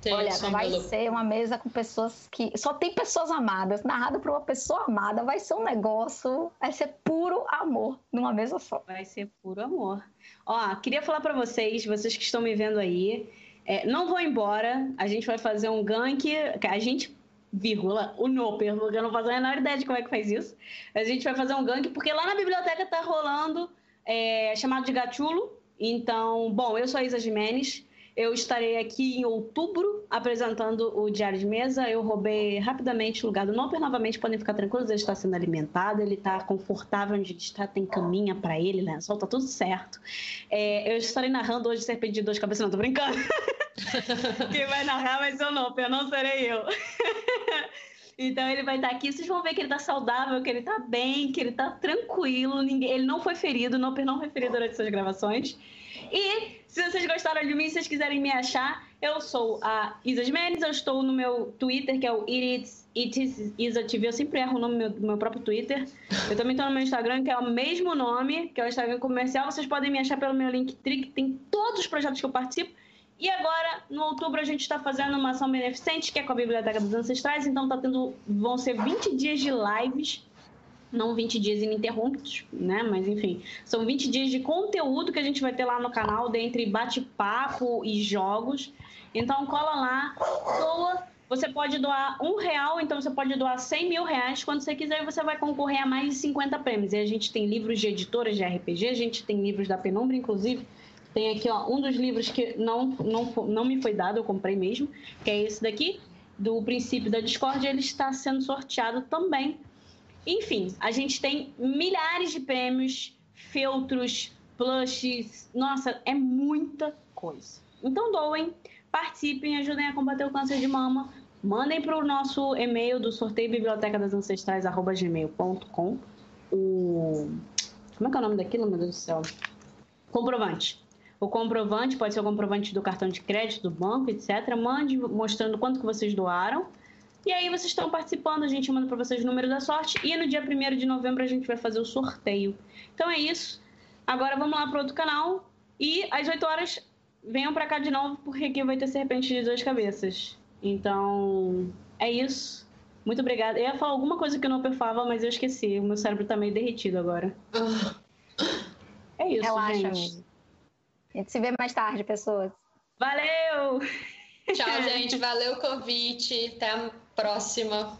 Tem Olha, vai ser uma mesa com pessoas que. Só tem pessoas amadas. Narrado por uma pessoa amada. Vai ser um negócio. Vai ser puro amor numa mesa só.
Vai ser puro amor. Ó, queria falar para vocês, vocês que estão me vendo aí. É, não vou embora. A gente vai fazer um gank. A gente vírgula, o Noper, porque eu não faço a menor ideia de como é que faz isso. A gente vai fazer um gank, porque lá na biblioteca tá rolando é, chamado de Gachulo. Então, bom, eu sou a Isa Jimenez. Eu estarei aqui em outubro apresentando o Diário de Mesa. Eu roubei rapidamente o lugar do Noper. Novamente, podem ficar tranquilos, ele está sendo alimentado, ele está confortável onde está, tem caminha para ele, né? Só tá tudo certo. É, eu estarei narrando hoje Serpente de Duas Cabeças, não tô brincando. *laughs* Quem vai narrar vai ser o Noper, não serei eu. *laughs* Então ele vai estar aqui, vocês vão ver que ele está saudável, que ele está bem, que ele está tranquilo, ninguém, ele não foi ferido, não, não foi ferido durante essas gravações. E se vocês gostaram de mim, se vocês quiserem me achar, eu sou a Isa Menes, eu estou no meu Twitter, que é o It Is Isa TV, eu sempre erro o nome do meu, meu próprio Twitter. Eu também estou no meu Instagram, que é o mesmo nome, que é o Instagram comercial. Vocês podem me achar pelo meu Linktree, que tem todos os projetos que eu participo. E agora, no outubro, a gente está fazendo uma ação beneficente, que é com a Biblioteca dos Ancestrais. Então, tá tendo, vão ser 20 dias de lives, não 20 dias ininterruptos, né? Mas, enfim, são 20 dias de conteúdo que a gente vai ter lá no canal, dentre bate-papo e jogos. Então, cola lá, doa. Você pode doar um real, então você pode doar 100 mil reais. Quando você quiser, você vai concorrer a mais de 50 prêmios. E a gente tem livros de editoras de RPG, a gente tem livros da Penumbra, inclusive tem aqui ó, um dos livros que não, não, não me foi dado, eu comprei mesmo, que é esse daqui, do Princípio da Discórdia, ele está sendo sorteado também. Enfim, a gente tem milhares de prêmios, feltros, plushes, nossa, é muita coisa. Então doem, participem, ajudem a combater o câncer de mama, mandem para o nosso e-mail do sorteio biblioteca das ancestrais gmail.com o como é que é o nome daquilo, meu Deus do céu? Comprovante. O comprovante pode ser o comprovante do cartão de crédito, do banco, etc. Mande mostrando quanto que vocês doaram. E aí vocês estão participando, a gente manda para vocês o número da sorte. E no dia 1 de novembro a gente vai fazer o sorteio. Então é isso. Agora vamos lá para outro canal. E às 8 horas venham para cá de novo, porque aqui vai ter serpente de duas cabeças. Então é isso. Muito obrigada. Eu ia falar alguma coisa que eu não perfava, mas eu esqueci. O meu cérebro tá meio derretido agora. É isso, Relaxa, gente.
A gente se vê mais tarde, pessoas.
Valeu!
Tchau, *laughs* gente. Valeu o convite. Até a próxima.